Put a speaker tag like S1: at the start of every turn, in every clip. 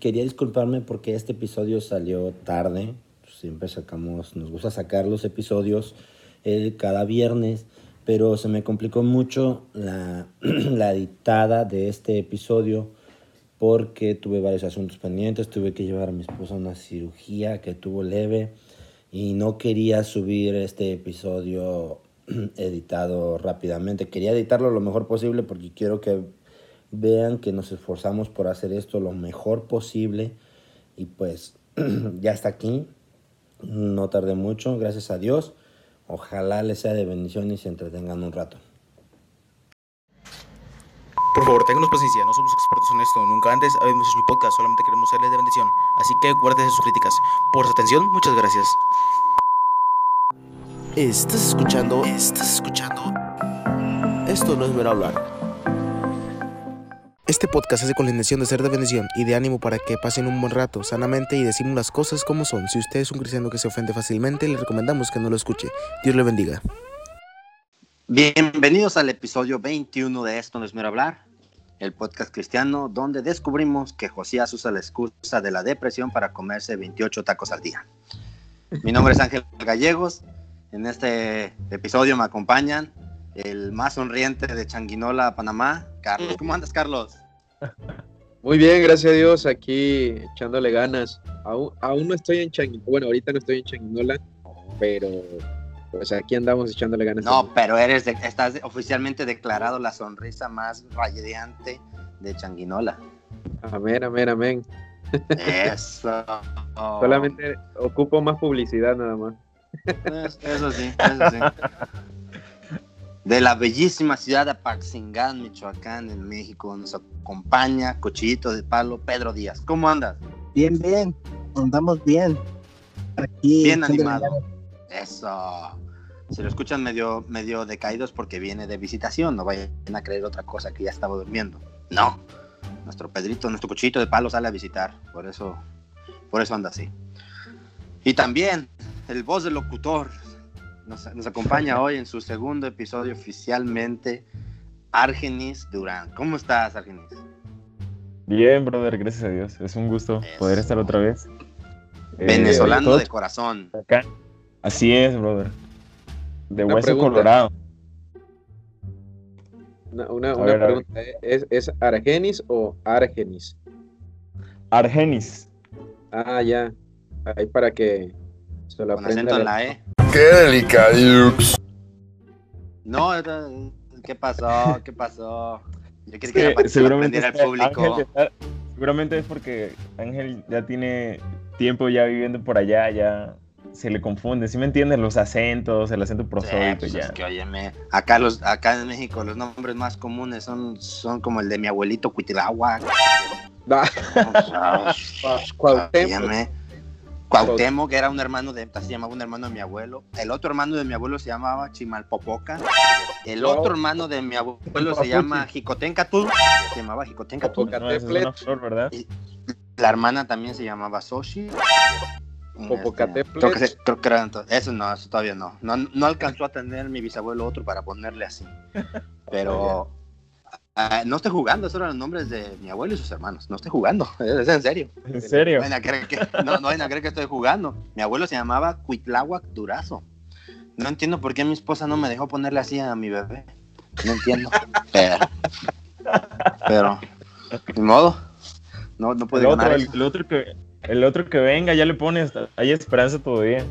S1: quería disculparme porque este episodio salió tarde. Siempre sacamos, nos gusta sacar los episodios eh, cada viernes, pero se me complicó mucho la, la editada de este episodio porque tuve varios asuntos pendientes, tuve que llevar a mi esposa a una cirugía que tuvo leve y no quería subir este episodio editado rápidamente. Quería editarlo lo mejor posible porque quiero que vean que nos esforzamos por hacer esto lo mejor posible y pues ya está aquí. No tardé mucho, gracias a Dios. Ojalá les sea de bendición y se entretengan un rato.
S2: Por favor, ténganos paciencia, no somos expertos en esto, nunca antes habíamos hecho un podcast, solamente queremos serles de bendición. Así que guárdese sus críticas. Por su atención, muchas gracias.
S3: Estás escuchando. Estás escuchando. Esto no es ver hablar. Este podcast hace con la intención de ser de bendición y de ánimo para que pasen un buen rato sanamente y decimos las cosas como son. Si usted es un cristiano que se ofende fácilmente, le recomendamos que no lo escuche. Dios le bendiga.
S4: Bienvenidos al episodio 21 de Esto no es mero hablar, el podcast cristiano donde descubrimos que Josías usa la excusa de la depresión para comerse 28 tacos al día. Mi nombre es Ángel Gallegos. En este episodio me acompañan el más sonriente de Changuinola, Panamá, Carlos. ¿Cómo andas, Carlos?
S5: Muy bien, gracias a Dios, aquí echándole ganas. Aún, aún no estoy en Changuinola, bueno, ahorita no estoy en Changuinola, pero pues aquí andamos echándole ganas.
S4: No, pero eres de- estás oficialmente declarado la sonrisa más radiante de Changuinola.
S5: Amén, amén, amén.
S4: Eso.
S5: Solamente ocupo más publicidad nada más.
S4: Es- Eso sí, eso sí. De la bellísima ciudad de Apaxingán, Michoacán, en México, nos acompaña Cochillito de Palo, Pedro Díaz. ¿Cómo andas?
S6: Bien, bien, andamos bien. Aquí.
S4: Bien animado. Eso. Si lo escuchan medio, medio decaído es porque viene de visitación, no vayan a creer otra cosa que ya estaba durmiendo. No. Nuestro Pedrito, nuestro Cochillito de Palo sale a visitar, por eso, por eso anda así. Y también el voz del locutor nos, nos acompaña hoy en su segundo episodio oficialmente, Argenis Durán. ¿Cómo estás, Argenis?
S7: Bien, brother, gracias a Dios. Es un gusto poder estar otra vez. Eh,
S4: Venezolano de corazón.
S7: acá. Así es, brother. De
S5: Una
S7: hueso
S5: pregunta.
S7: colorado.
S5: Una, una,
S7: ver,
S5: pregunta, ¿es, ¿es Argenis o Argenis?
S7: Argenis.
S5: Ah, ya. Ahí para que se lo
S4: Con
S5: aprenda.
S4: acento en
S5: la
S4: E.
S8: ¡Qué delicadux!
S4: No, ¿qué pasó? ¿Qué pasó? Yo quería que, lo
S7: seguramente, está-
S4: público.
S7: Ángel seguramente es porque Ángel ya tiene tiempo ya viviendo por allá, ya se le confunde. ¿Sí me entiendes? Los acentos, el acento
S4: Sí,
S7: prosódico,
S4: pues
S7: ya.
S4: es que óyeme, acá los, acá en México los nombres más comunes son, son como el de mi abuelito Cuitilagua.
S5: Ah, Cuauhtémoc.
S4: Cuauhtémoc, que era un hermano de, se llamaba un hermano de mi abuelo. El otro hermano de mi abuelo se llamaba Chimalpopoca. El otro hermano de mi abuelo se llama Jicotencatl. Se llamaba Jicotencatl.
S5: Popoca-
S7: No, es flor, ¿verdad?
S4: La hermana también se llamaba Soshi.
S5: Popocatépetl.
S4: Creo, que se- creo que era ento- Eso no, eso todavía no. no. No alcanzó a tener mi bisabuelo otro para ponerle así. Pero ah, no estoy jugando, esos eran los nombres de mi abuelo y sus hermanos. No estoy jugando, es en serio.
S7: ¿En serio?
S4: No vayan a creer que, no, no a creer que estoy jugando. Mi abuelo se llamaba Cuitláhuac Durazo. No entiendo por qué mi esposa no me dejó ponerle así a mi bebé. No entiendo. Pero, pero ni modo. No, no puede
S7: El otro, el, otro que, el otro que venga, ya le pones, hay esperanza todavía.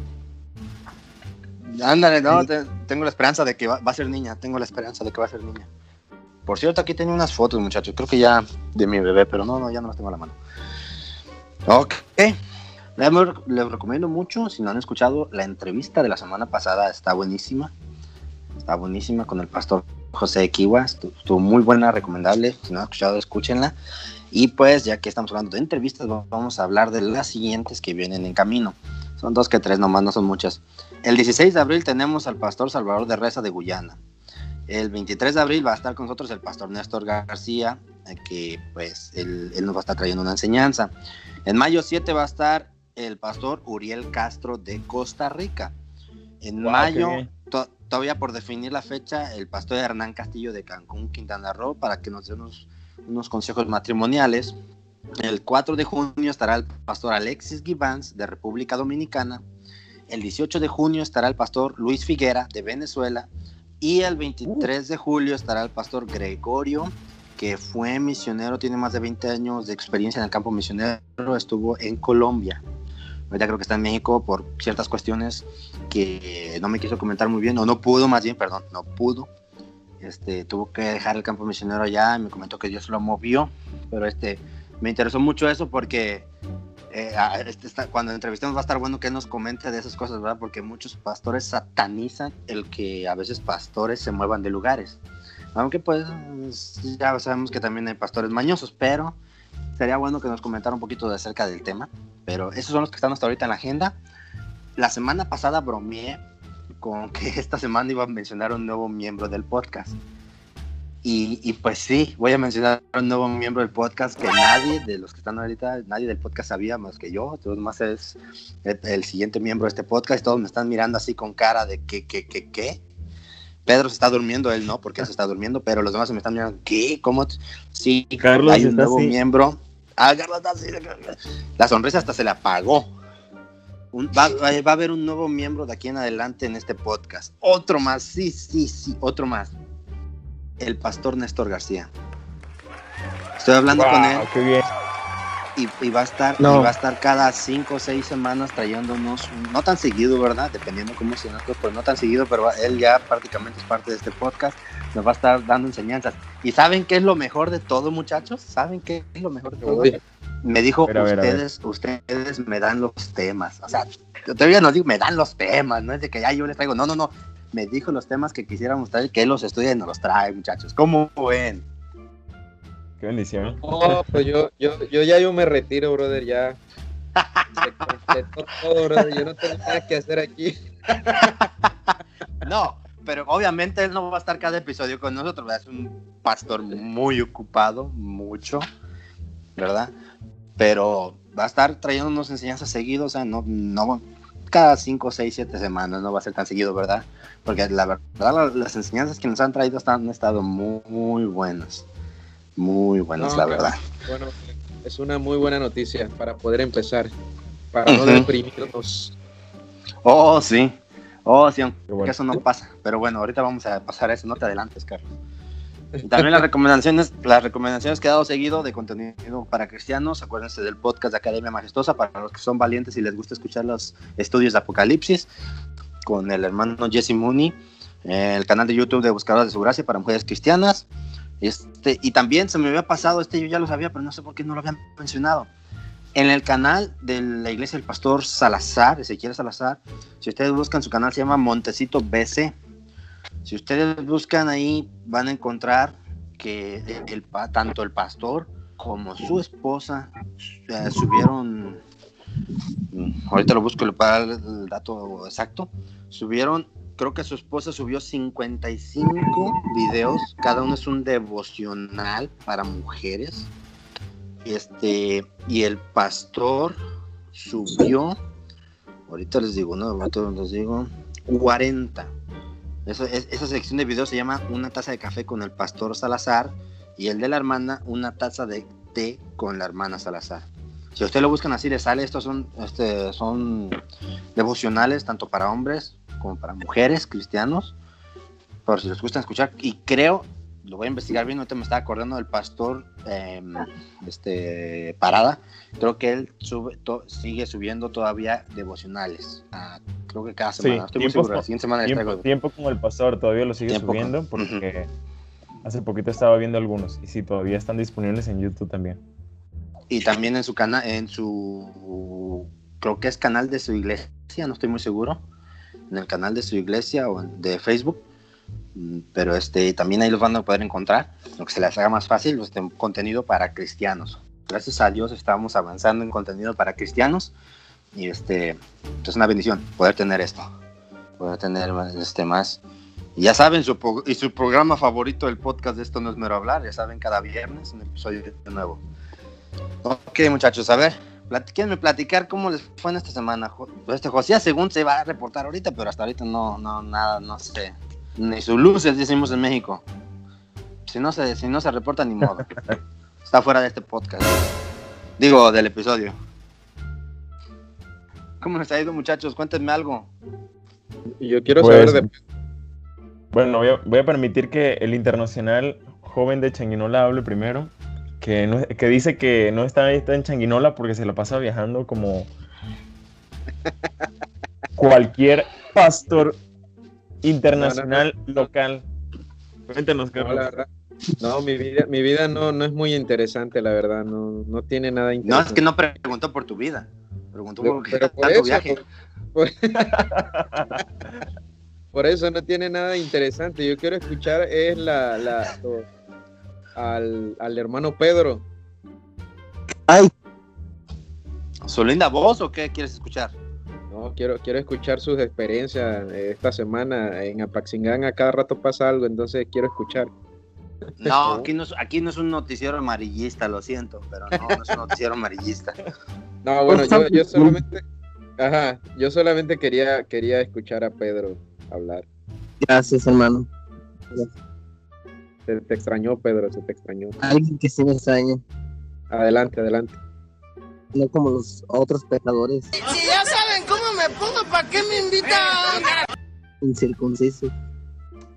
S4: Ándale, no, te- tengo la esperanza de que va, va a ser niña, tengo la esperanza de que va a ser niña. Por cierto, aquí tengo unas fotos, muchachos, creo que ya de mi bebé, pero no, no, ya no las tengo a la mano. Ok, les, recomiendo mucho, si no han escuchado, la entrevista de la semana pasada está buenísima, está buenísima con el pastor José Kiwa, estu- estuvo muy buena, recomendable, si no han escuchado, escúchenla. Y pues, ya que estamos hablando de entrevistas, vamos a hablar de las siguientes que vienen en camino. Son dos que tres nomás, no son muchas. El 16 de abril tenemos al pastor Salvador de Reza de Guyana. El 23 de abril va a estar con nosotros el pastor Néstor García, eh, que pues él, él nos va a estar trayendo una enseñanza. En mayo 7 va a estar el pastor Uriel Castro de Costa Rica. En
S7: Wow,
S4: mayo, to- todavía por definir la fecha, el pastor Hernán Castillo de Cancún, Quintana Roo, para que nos dé unos, unos consejos matrimoniales. El 4 de junio estará el pastor Alexis Givans de República Dominicana. El 18 de junio estará el pastor Luis Figuera de Venezuela. Y el 23 de julio estará el pastor Gregorio, que fue misionero, tiene más de 20 años de experiencia en el campo misionero, estuvo en Colombia. Ahorita creo que está en México por ciertas cuestiones que no me quiso comentar muy bien, o no pudo más bien, perdón, no pudo. Este, tuvo que dejar el campo misionero allá y me comentó que Dios lo movió, pero este, me interesó mucho eso porque eh, este cuando entrevistemos va a estar bueno que nos comente de esas cosas, ¿verdad? Porque muchos pastores satanizan el que a veces pastores se muevan de lugares. Aunque pues ya sabemos que también hay pastores mañosos, pero sería bueno que nos comentara un poquito de acerca del tema. Pero esos son los que están hasta ahorita en la agenda. La semana pasada bromeé con que esta semana iba a mencionar un nuevo miembro del podcast. Y, y pues sí, voy a mencionar un nuevo miembro del podcast que nadie de los que están ahorita, nadie del podcast sabía más que yo. Entonces, más es el, el siguiente miembro de este podcast. Todos me están mirando así con cara de que, que, que, qué. Pedro se está durmiendo, él no, porque él se está durmiendo, pero los demás se me están mirando, ¿qué? ¿Cómo? Sí,
S7: Carlos
S4: hay un nuevo
S7: así.
S4: miembro. Ah, Carlos está así. La sonrisa hasta se le apagó. Un- va- va a haber un nuevo miembro de aquí en adelante en este podcast. Otro más, sí, sí, sí, otro más. El pastor Néstor García. Estoy hablando con él
S7: Wow, qué bien.
S4: y, y va a estar
S6: No.
S4: y va a estar cada cinco o seis semanas trayéndonos no tan seguido verdad dependiendo cómo se nosotros pues no tan seguido pero él ya prácticamente es parte de este podcast nos va a estar dando enseñanzas y saben qué es lo mejor de todo muchachos saben qué es lo mejor de todo
S5: Uy.
S4: me dijo
S7: ver, a ver.
S4: ustedes ustedes me dan los temas o sea yo todavía no digo me dan los temas no es de que ya yo les traigo no no no me dijo los temas que quisiéramos traer que él los estudia y nos los trae muchachos cómo ven
S7: Qué bendición.
S5: No, pues yo, yo, yo ya yo me retiro, brother, ya. Se completó todo, brother. Yo no tengo nada que hacer aquí.
S4: No, pero obviamente él no va a estar cada episodio con nosotros, ¿verdad? es un pastor muy ocupado, mucho, ¿verdad? Pero va a estar trayéndonos enseñanzas seguidos, o sea, no, no cada 5, 6, 7 semanas, no va a ser tan seguido, ¿verdad? Porque la verdad, la- las enseñanzas que nos han traído están, han estado muy, muy buenas, muy buenas,
S5: No,
S4: la
S5: claro.
S4: verdad.
S5: Bueno, es una muy buena noticia para poder empezar, para no
S4: Ujú.
S5: deprimirnos.
S4: Oh, sí, oh, sí, aunque
S7: bueno.
S4: eso no pasa, pero bueno, ahorita vamos a pasar a eso, no te adelantes, Carlos. También las recomendaciones, las recomendaciones que he dado seguido de contenido para cristianos, acuérdense del podcast de Academia Majestuosa para los que son valientes y les gusta escuchar los estudios de Apocalipsis con el hermano Jesse Mooney, eh, el canal de YouTube de Buscadores de Su Gracia para mujeres cristianas. Este, y también se me había pasado, este yo ya lo sabía, pero no sé por qué no lo habían mencionado. En el canal de la iglesia del pastor Salazar, Ezequiel Salazar, si ustedes buscan su canal se llama Montecito BC. Si ustedes buscan ahí van a encontrar que el, tanto el pastor como su esposa eh, subieron, mm, ahorita lo busco para el dato exacto, subieron, creo que su esposa subió 55 videos, cada uno es un devocional para mujeres. Este, y el pastor subió, ahorita les digo, ¿no? Ahorita les digo, 40. Esa sección de videos se llama Una taza de café con el pastor Salazar y el de la hermana Una taza de té con la hermana Salazar. Si ustedes lo buscan así, les sale. Estos son, este, son devocionales tanto para hombres como para mujeres cristianos. Por si les gusta escuchar. Y creo, lo voy a investigar bien, ahorita me estaba acordando del pastor eh, este, Parada. Creo que él sube, to- sigue subiendo todavía devocionales. Creo que cada
S7: Sí,
S4: semana. Estoy muy seguro. La siguiente semana
S7: Tiempo,
S4: traigo.
S7: tiempo como el pastor todavía lo sigue
S4: Tiempo con-
S7: subiendo porque hace poquito estaba viendo algunos y sí, todavía están disponibles en YouTube también.
S4: Y también en su canal, en su, creo que es canal de su iglesia, no estoy muy seguro, en el canal de su iglesia o de Facebook, pero este, también ahí los van a poder encontrar, lo que se les haga más fácil, este, contenido para cristianos. Gracias a Dios estamos avanzando en contenido para cristianos y este, es una bendición poder tener esto, poder tener más, este, más. Y ya saben, su, y su programa favorito del podcast de Esto No es Mero Hablar, ya saben, cada viernes un episodio nuevo. Ok, muchachos, a ver, platíquenme platicar cómo les fue en esta semana. Este José, según se va a reportar ahorita, pero hasta ahorita no, no, nada, no sé. Ni sus luces, decimos en México. Si no se, si no se reporta, ni modo. Está fuera de este podcast. Digo, del episodio. ¿Cómo les ha ido, muchachos? Cuéntenme algo.
S5: Yo quiero
S7: Pues,
S5: saber de
S7: Bueno, voy a, voy a permitir que el internacional joven de Changuinola hable primero. Que, no- que dice que no está, está en Changuinola porque se la pasa viajando como cualquier pastor internacional local. Cuéntanos,
S5: No,
S7: Carlos.
S5: la verdad. No, mi vida, mi vida no, no es muy interesante, la verdad. No, no tiene nada
S4: No,
S5: interesante.
S4: es que no preguntó por tu vida. Preguntó por qué
S5: pero por
S4: tanto
S5: eso,
S4: viaje.
S5: por, por eso no tiene nada interesante. Yo quiero escuchar es la, la lo- al, al hermano Pedro.
S6: Ay,
S4: ¿Su linda voz o qué quieres escuchar?
S5: No, quiero, quiero escuchar sus experiencias eh, esta semana. En Apaxingán a cada rato pasa algo, entonces quiero escuchar.
S4: No, aquí no, es, aquí no es un noticiero amarillista, lo siento, pero no, no es un noticiero amarillista.
S5: No, bueno, yo, yo solamente, ajá, yo solamente quería, quería escuchar a Pedro hablar.
S6: gracias, hermano.
S5: Se te extrañó, Pedro, se te extrañó.
S6: Alguien que sí me extraña,
S5: Adelante, adelante.
S6: no como los otros pecadores
S9: ¿para qué me invitan?
S6: incircuncisos.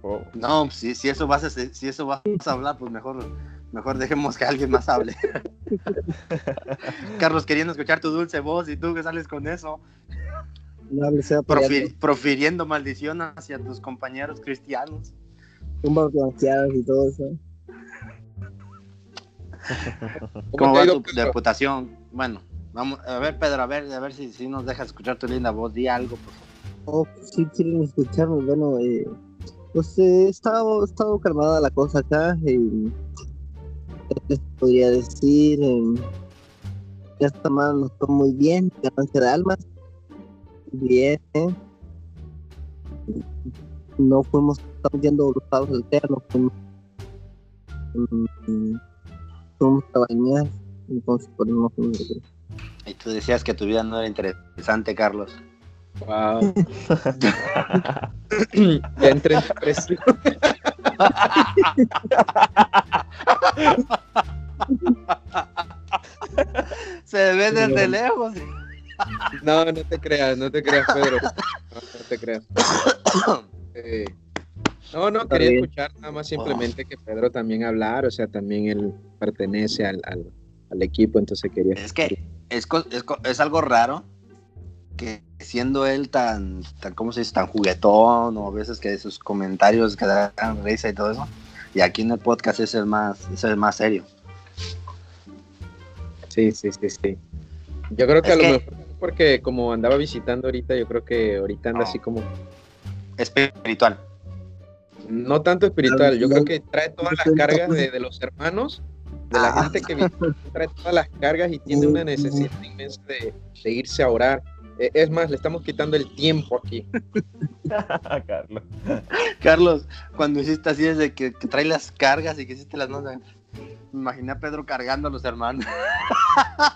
S7: Oh,
S4: No, si, si eso vas a si eso vas a hablar, pues mejor, mejor dejemos que alguien más hable. Carlos queriendo escuchar tu dulce voz y tú que sales con eso,
S6: No hables sea
S4: profi- profiriendo maldición hacia tus compañeros cristianos.
S6: tumbas blanqueadas y todo eso.
S4: ¿Cómo va tu
S5: Pedro?
S4: reputación? Bueno, vamos a ver, Pedro, a ver, a ver si, si nos dejas escuchar tu linda voz, di algo, por favor.
S6: Oh, si quieren escucharme, bueno, eh, pues eh, he estado calmada la cosa acá. eh, ¿qué les podría decir? Eh, ya esta semana nos fue muy bien, ganancia de almas. Bien, eh. No fuimos, estamos yendo los del Eterno, fuimos, mm, fuimos a bañar, entonces por eso no fuimos de iglesia.
S4: Y tú decías que tu vida no era interesante, Carlos.
S5: Wow. ya entré en depresión.
S4: Se ve desde lejos.
S5: No, no te creas, no te creas, Pedro. No, no te creas. Eh, no, no, quería escuchar nada más simplemente que Pedro también hablar, o sea, también él pertenece al, al, al equipo, entonces quería...
S4: Es que es, es, es algo raro que siendo él tan, tan, ¿cómo se dice? Tan juguetón o a veces que sus comentarios que dan risa y todo eso. Y aquí en el podcast es el más, es el más serio.
S5: Sí, sí, sí, sí. Yo creo que
S4: Es
S5: a lo
S4: que-
S5: mejor porque como andaba visitando ahorita, yo creo que ahorita anda
S4: No.
S5: así como...
S4: Espiritual.
S5: No tanto espiritual, yo creo que trae todas las cargas de, de los hermanos, de la
S4: Ah.
S5: gente que visita, trae todas las cargas y tiene una necesidad inmensa de, de irse a orar. Eh, Es más, le estamos quitando el tiempo aquí.
S7: Carlos.
S4: Carlos, cuando hiciste así es de que, que trae las cargas y que hiciste las notas. Me imaginé a Pedro cargando a los hermanos.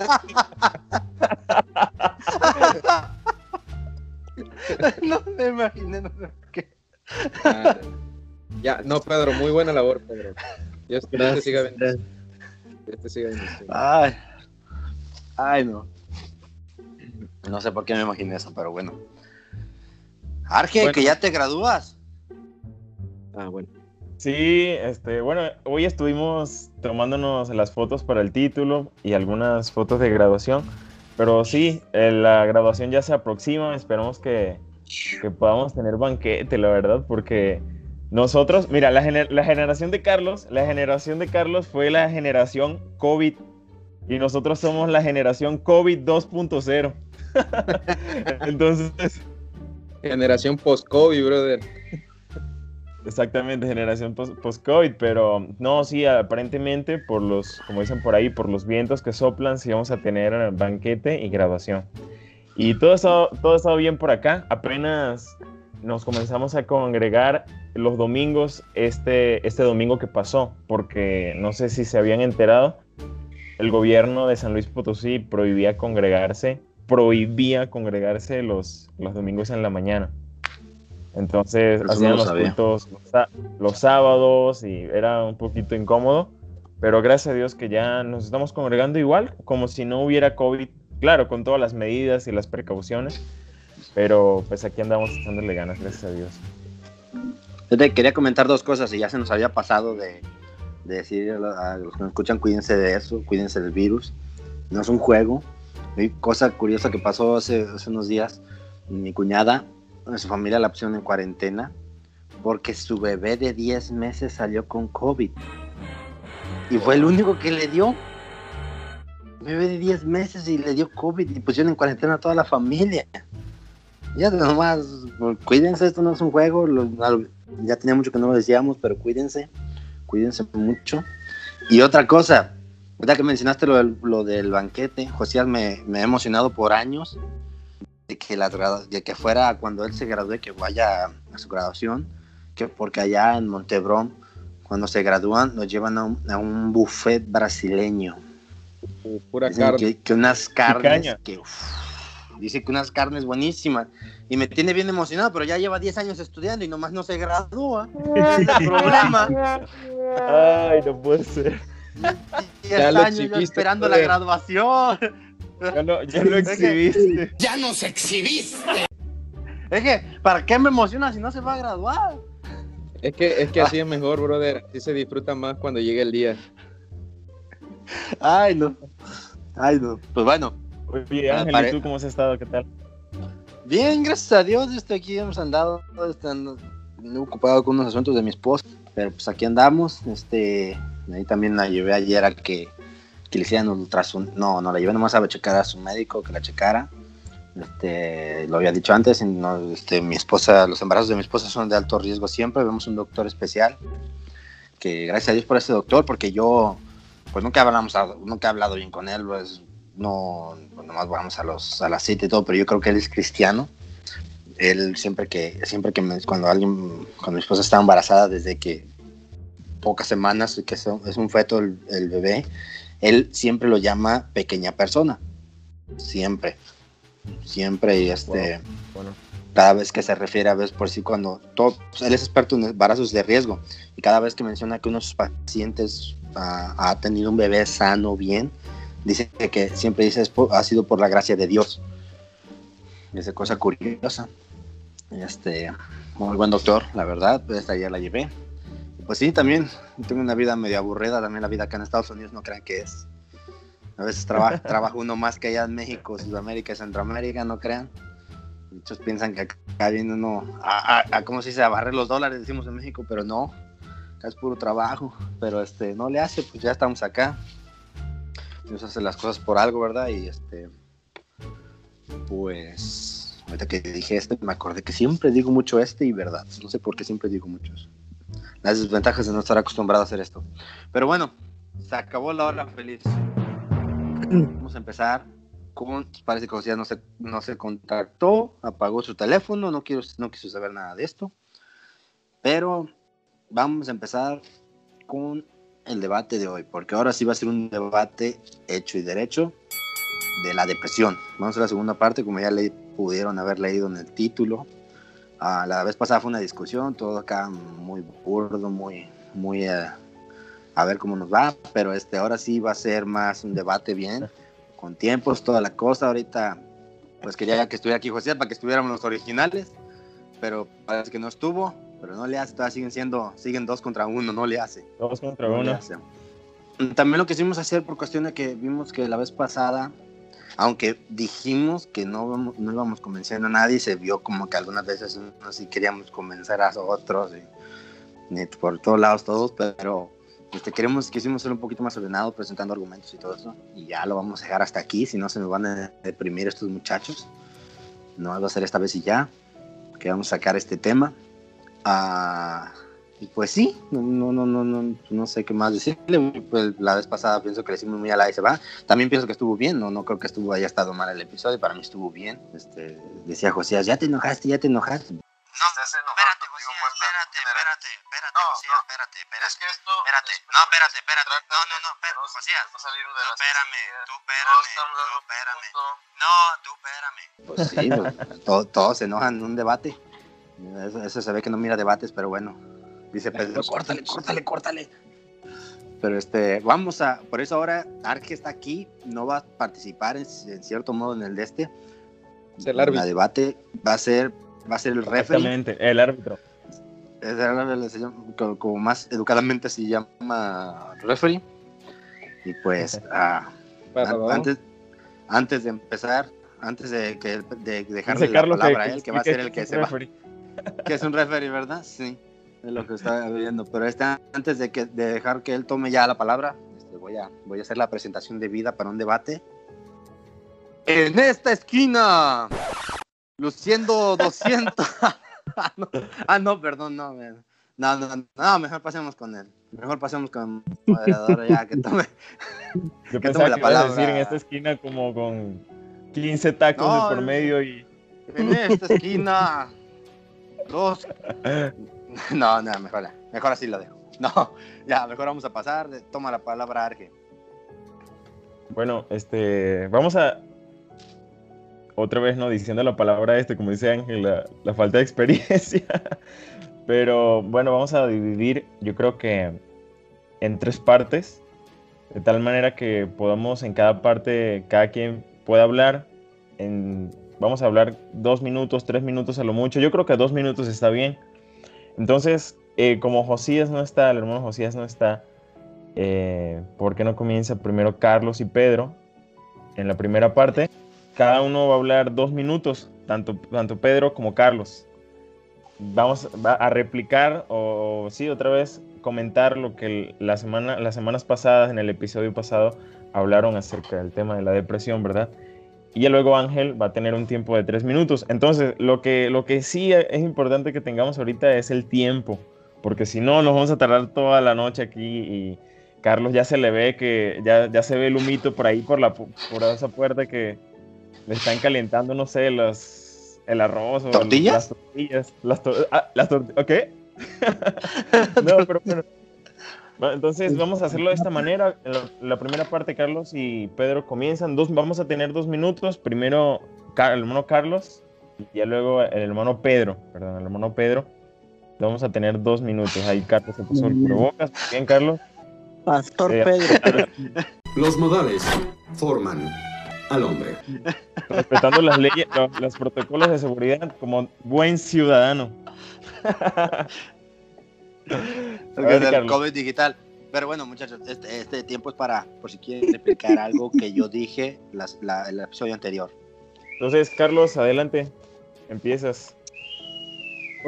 S4: no me imaginé, no sé por qué.
S5: Ah, ya, no, Pedro, muy buena labor, Pedro. Dios, Dios te siga bendiciendo. Dios te siga bendiciendo.
S4: Ay, ay, no. No sé por qué me imaginé eso, pero bueno. Arge,
S5: Bueno.
S4: que ya te gradúas.
S5: Ah, bueno.
S7: Sí, este, bueno, hoy estuvimos tomándonos las fotos para el título y algunas fotos de graduación, pero sí, eh, la graduación ya se aproxima, esperamos que, que podamos tener banquete, la verdad, porque nosotros, mira, la, gener- la generación de Carlos, la generación de Carlos fue la generación COVID y nosotros somos la generación COVID 2.0. Entonces,
S5: Generación post-COVID, brother.
S7: Exactamente, generación post- post-COVID, pero no, sí, aparentemente por los, como dicen por ahí, por los vientos que soplan, sí vamos a tener banquete y graduación. Y todo ha todo ha estado bien por acá, apenas nos comenzamos a congregar los domingos, este, este domingo que pasó, porque no sé si se habían enterado, el gobierno de San Luis Potosí prohibía congregarse, prohibía congregarse los, los domingos en la mañana. Entonces
S4: Eso no
S7: hacían
S4: lo
S7: los
S4: sabía.
S7: cultos los, sá- los sábados y era un poquito incómodo. Pero gracias a Dios que ya nos estamos congregando igual, como si no hubiera COVID, claro, con todas las medidas y las precauciones, pero pues aquí andamos echándole ganas, gracias a Dios.
S4: Yo te quería comentar dos cosas y ya se nos había pasado de, de decir a los- que nos escuchan, cuídense de eso, cuídense del virus. No es un juego. Y cosa curiosa que pasó hace, unos días, mi cuñada, a su familia la pusieron en cuarentena porque su bebé de 10 meses salió con COVID. Y fue el único que le dio. Bebé de 10 meses y le dio COVID y pusieron en cuarentena a toda la familia. Ya nomás, pues, cuídense, esto no es un juego. Ya tenía mucho que no lo decíamos, pero cuídense, cuídense mucho. Y otra cosa, verdad que mencionaste lo del, lo del banquete, Josías me, me ha emocionado por años de que, la, de que fuera cuando él se gradúe, que vaya a su graduación, que porque allá en Montebrón, cuando se gradúan, nos llevan a un, a un buffet brasileño.
S5: Pura carne.
S4: que, que unas carnes
S7: Picaña.
S4: que dice que unas carnes buenísimas y me tiene bien emocionado, pero ya lleva 10 años estudiando y nomás no se gradúa. Es el problema.
S7: Ay, no puede ser.
S4: 10
S5: Ya lo
S4: años yo esperando la graduación.
S7: Ya lo, ya lo exhibiste.
S9: ¡Ya nos exhibiste!
S4: Es que, ¿para qué me emociona si no se va a graduar?
S5: Es que, es que así es mejor, brother. Así se disfruta más cuando llegue el día.
S4: Ay, no. Ay, no. Pues bueno,
S7: Oye, Ángel,
S4: pare-
S7: ¿y tú cómo has estado? ¿Qué tal?
S4: Bien, gracias a Dios, aquí, hemos andado, estando ocupado con unos asuntos de mi esposa, pero pues aquí andamos, este, ahí también la llevé ayer a que, que le hicieran un ultrason, no, no, la llevé nomás a checar a su médico, que la checara, este, lo había dicho antes, no, este, mi esposa, los embarazos de mi esposa son de alto riesgo siempre, vemos un doctor especial, que gracias a Dios por ese doctor, porque yo, pues nunca hablamos, nunca he hablado bien con él, pues no, pues nomás vamos a los a la cita y todo, pero yo creo que él es cristiano. Él siempre que, siempre que me- cuando alguien, cuando mi esposa estaba embarazada, desde que pocas semanas, que es un, es un feto el, el bebé, él siempre lo llama pequeña persona. Siempre. Siempre y este
S7: Bueno,
S4: cada vez que se refiere a veces por sí cuando todo, pues, él es experto en embarazos de riesgo y cada vez que menciona que uno de sus pacientes ah, ha tenido un bebé sano bien dice que siempre dice "Es por- ha sido por la gracia de Dios esa cosa curiosa este muy buen doctor la verdad pues hasta ayer la llevé pues sí también tengo una vida medio aburrida también la vida acá en Estados Unidos no crean que es a veces trabaja trabaja uno más que allá en México Sudamérica Centroamérica no crean Muchos piensan que acá viene uno a, a, a ¿cómo se dice? A barrer los dólares, decimos en México, pero no. Acá es puro trabajo. Pero este, no le hace, pues ya estamos acá. Dios hace las cosas por algo, ¿verdad? Y este, pues, ahorita que dije este, me acordé que siempre digo mucho este y verdad. No sé por qué siempre digo mucho eso. Las desventajas de no estar acostumbrado a hacer esto. Pero bueno, se acabó la hora feliz. Vamos a empezar con, parece que José no se, no se contactó, apagó su teléfono, no, quiero, no quiso saber nada de esto. Pero vamos a empezar con el debate de hoy, porque ahora sí va a ser un debate hecho y derecho de la depresión. Vamos a la segunda parte, como ya le pudieron haber leído en el título. Ah, la vez pasada fue una discusión, todo acá muy burdo, muy, muy eh, a ver cómo nos va, pero este ahora sí va a ser más un debate bien, con tiempos, toda la cosa. Ahorita, pues quería que estuviera aquí José para que estuviéramos los originales, pero parece que no estuvo, pero no le hace, todavía siguen siendo, siguen dos contra uno, no le hace.
S7: dos contra
S4: No
S7: uno.
S4: hace. También lo quisimos hacer por cuestión de que vimos que la vez pasada, aunque dijimos que no, no íbamos convenciendo a nadie, se vio como que algunas veces no sí queríamos convencer a otros, y, y por todos lados todos, pero este, queremos, quisimos ser un poquito más ordenado presentando argumentos y todo eso, y ya lo vamos a dejar hasta aquí, si no se nos van a deprimir estos muchachos. No va a ser esta vez y ya, que vamos a sacar este tema. Ah, y pues sí, no, no, no, no, no, no sé qué más decirle. Pues la vez pasada pienso que le hicimos muy a la y se va. También pienso que estuvo bien, no, no creo que estuvo haya estado mal el episodio. Para mí estuvo bien. Este, decía José, ya te enojaste, ya te enojaste.
S10: No, espérate, José, espérate, espérate, espérate, José, espérate, espérate. Es que esto... Espérate, no, espérate, espérate. No, no, no, espérate, José. No, espérame, tú espérame, tú espérame. No, tú espérame.
S4: Pues sí, pues, to- todos se enojan en un debate. Eso, eso se ve que no mira debates, pero bueno. Dice Pedro, córtale, córtale, córtale. Pero este, vamos a, por eso ahora Arge está aquí, no va a participar en, en cierto modo en el de este.
S5: Es el
S4: La
S5: árbitro.
S4: debate va a ser, va a ser el referee.
S7: Exactamente, el árbitro.
S4: Es el- como, como más educadamente se llama referee. Y pues, ah, antes, antes de empezar, antes de, que, de dejarle
S7: Dice
S4: la
S7: Carlos
S4: palabra
S7: que,
S4: a él, que va a ser el que se va. Que es un referee, ¿verdad? Sí, es lo que estaba viendo. Pero este, antes de, que, de dejar que él tome ya la palabra, este, voy, a, voy a hacer la presentación de vida para un debate. En esta esquina, luciendo 200. ah, no, ah, no, perdón, no, no, no, no, mejor pasemos con él. Mejor pasemos con el moderador ya que tome.
S7: Yo
S4: que tome la
S7: que
S4: palabra.
S7: decir en esta esquina como con 15 tacos
S4: No,
S7: de por medio y...
S4: En esta esquina, dos. No, no, mejor, mejor así lo dejo. No, ya, mejor vamos a pasar. Toma la palabra Arge.
S7: Bueno, este, vamos a otra vez, ¿no? Diciendo la palabra este, como dice Ángel, la, la falta de experiencia. Pero bueno, vamos a dividir, yo creo que en tres partes, de tal manera que podamos en cada parte, cada quien pueda hablar. En, vamos a hablar dos minutos, tres minutos a lo mucho. Yo creo que dos minutos está bien. Entonces, eh, como Josías no está, el hermano Josías no está, eh, ¿por qué no comienza primero Carlos y Pedro en la primera parte? Cada uno va a hablar dos minutos, tanto, tanto Pedro como Carlos. Vamos va a replicar o sí, otra vez comentar lo que la semana, las semanas pasadas, en el episodio pasado, hablaron acerca del tema de la depresión, ¿verdad? Y ya luego Ángel va a tener un tiempo de tres minutos. Entonces, lo que, lo que sí es importante que tengamos ahorita es el tiempo, porque si no, nos vamos a tardar toda la noche aquí y Carlos ya se le ve que ya, ya se ve el humito por ahí, por, la, por esa puerta que le están calentando, no sé, los, el arroz o
S4: ¿Tortillas?
S7: las tortillas. Las, tor- ah, las tortillas, ¿qué? no, pero bueno. Entonces vamos a hacerlo de esta manera. En la, la primera parte, Carlos y Pedro comienzan. Dos, vamos a tener dos minutos. Primero el hermano Carlos y ya luego el hermano Pedro. Perdón, el hermano Pedro. Vamos a tener dos minutos. Ahí Carlos se puso el cubrebocas. Bien, Carlos.
S6: Pastor
S7: Eh,
S6: Pedro.
S11: Los modales forman al hombre.
S7: respetando las leyes, lo- los protocolos de seguridad como buen ciudadano.
S4: el. COVID digital. Pero bueno, muchachos, este, este tiempo es para, por si quieren replicar algo que yo dije las, la, el episodio anterior.
S7: Entonces, Carlos, adelante. Empiezas.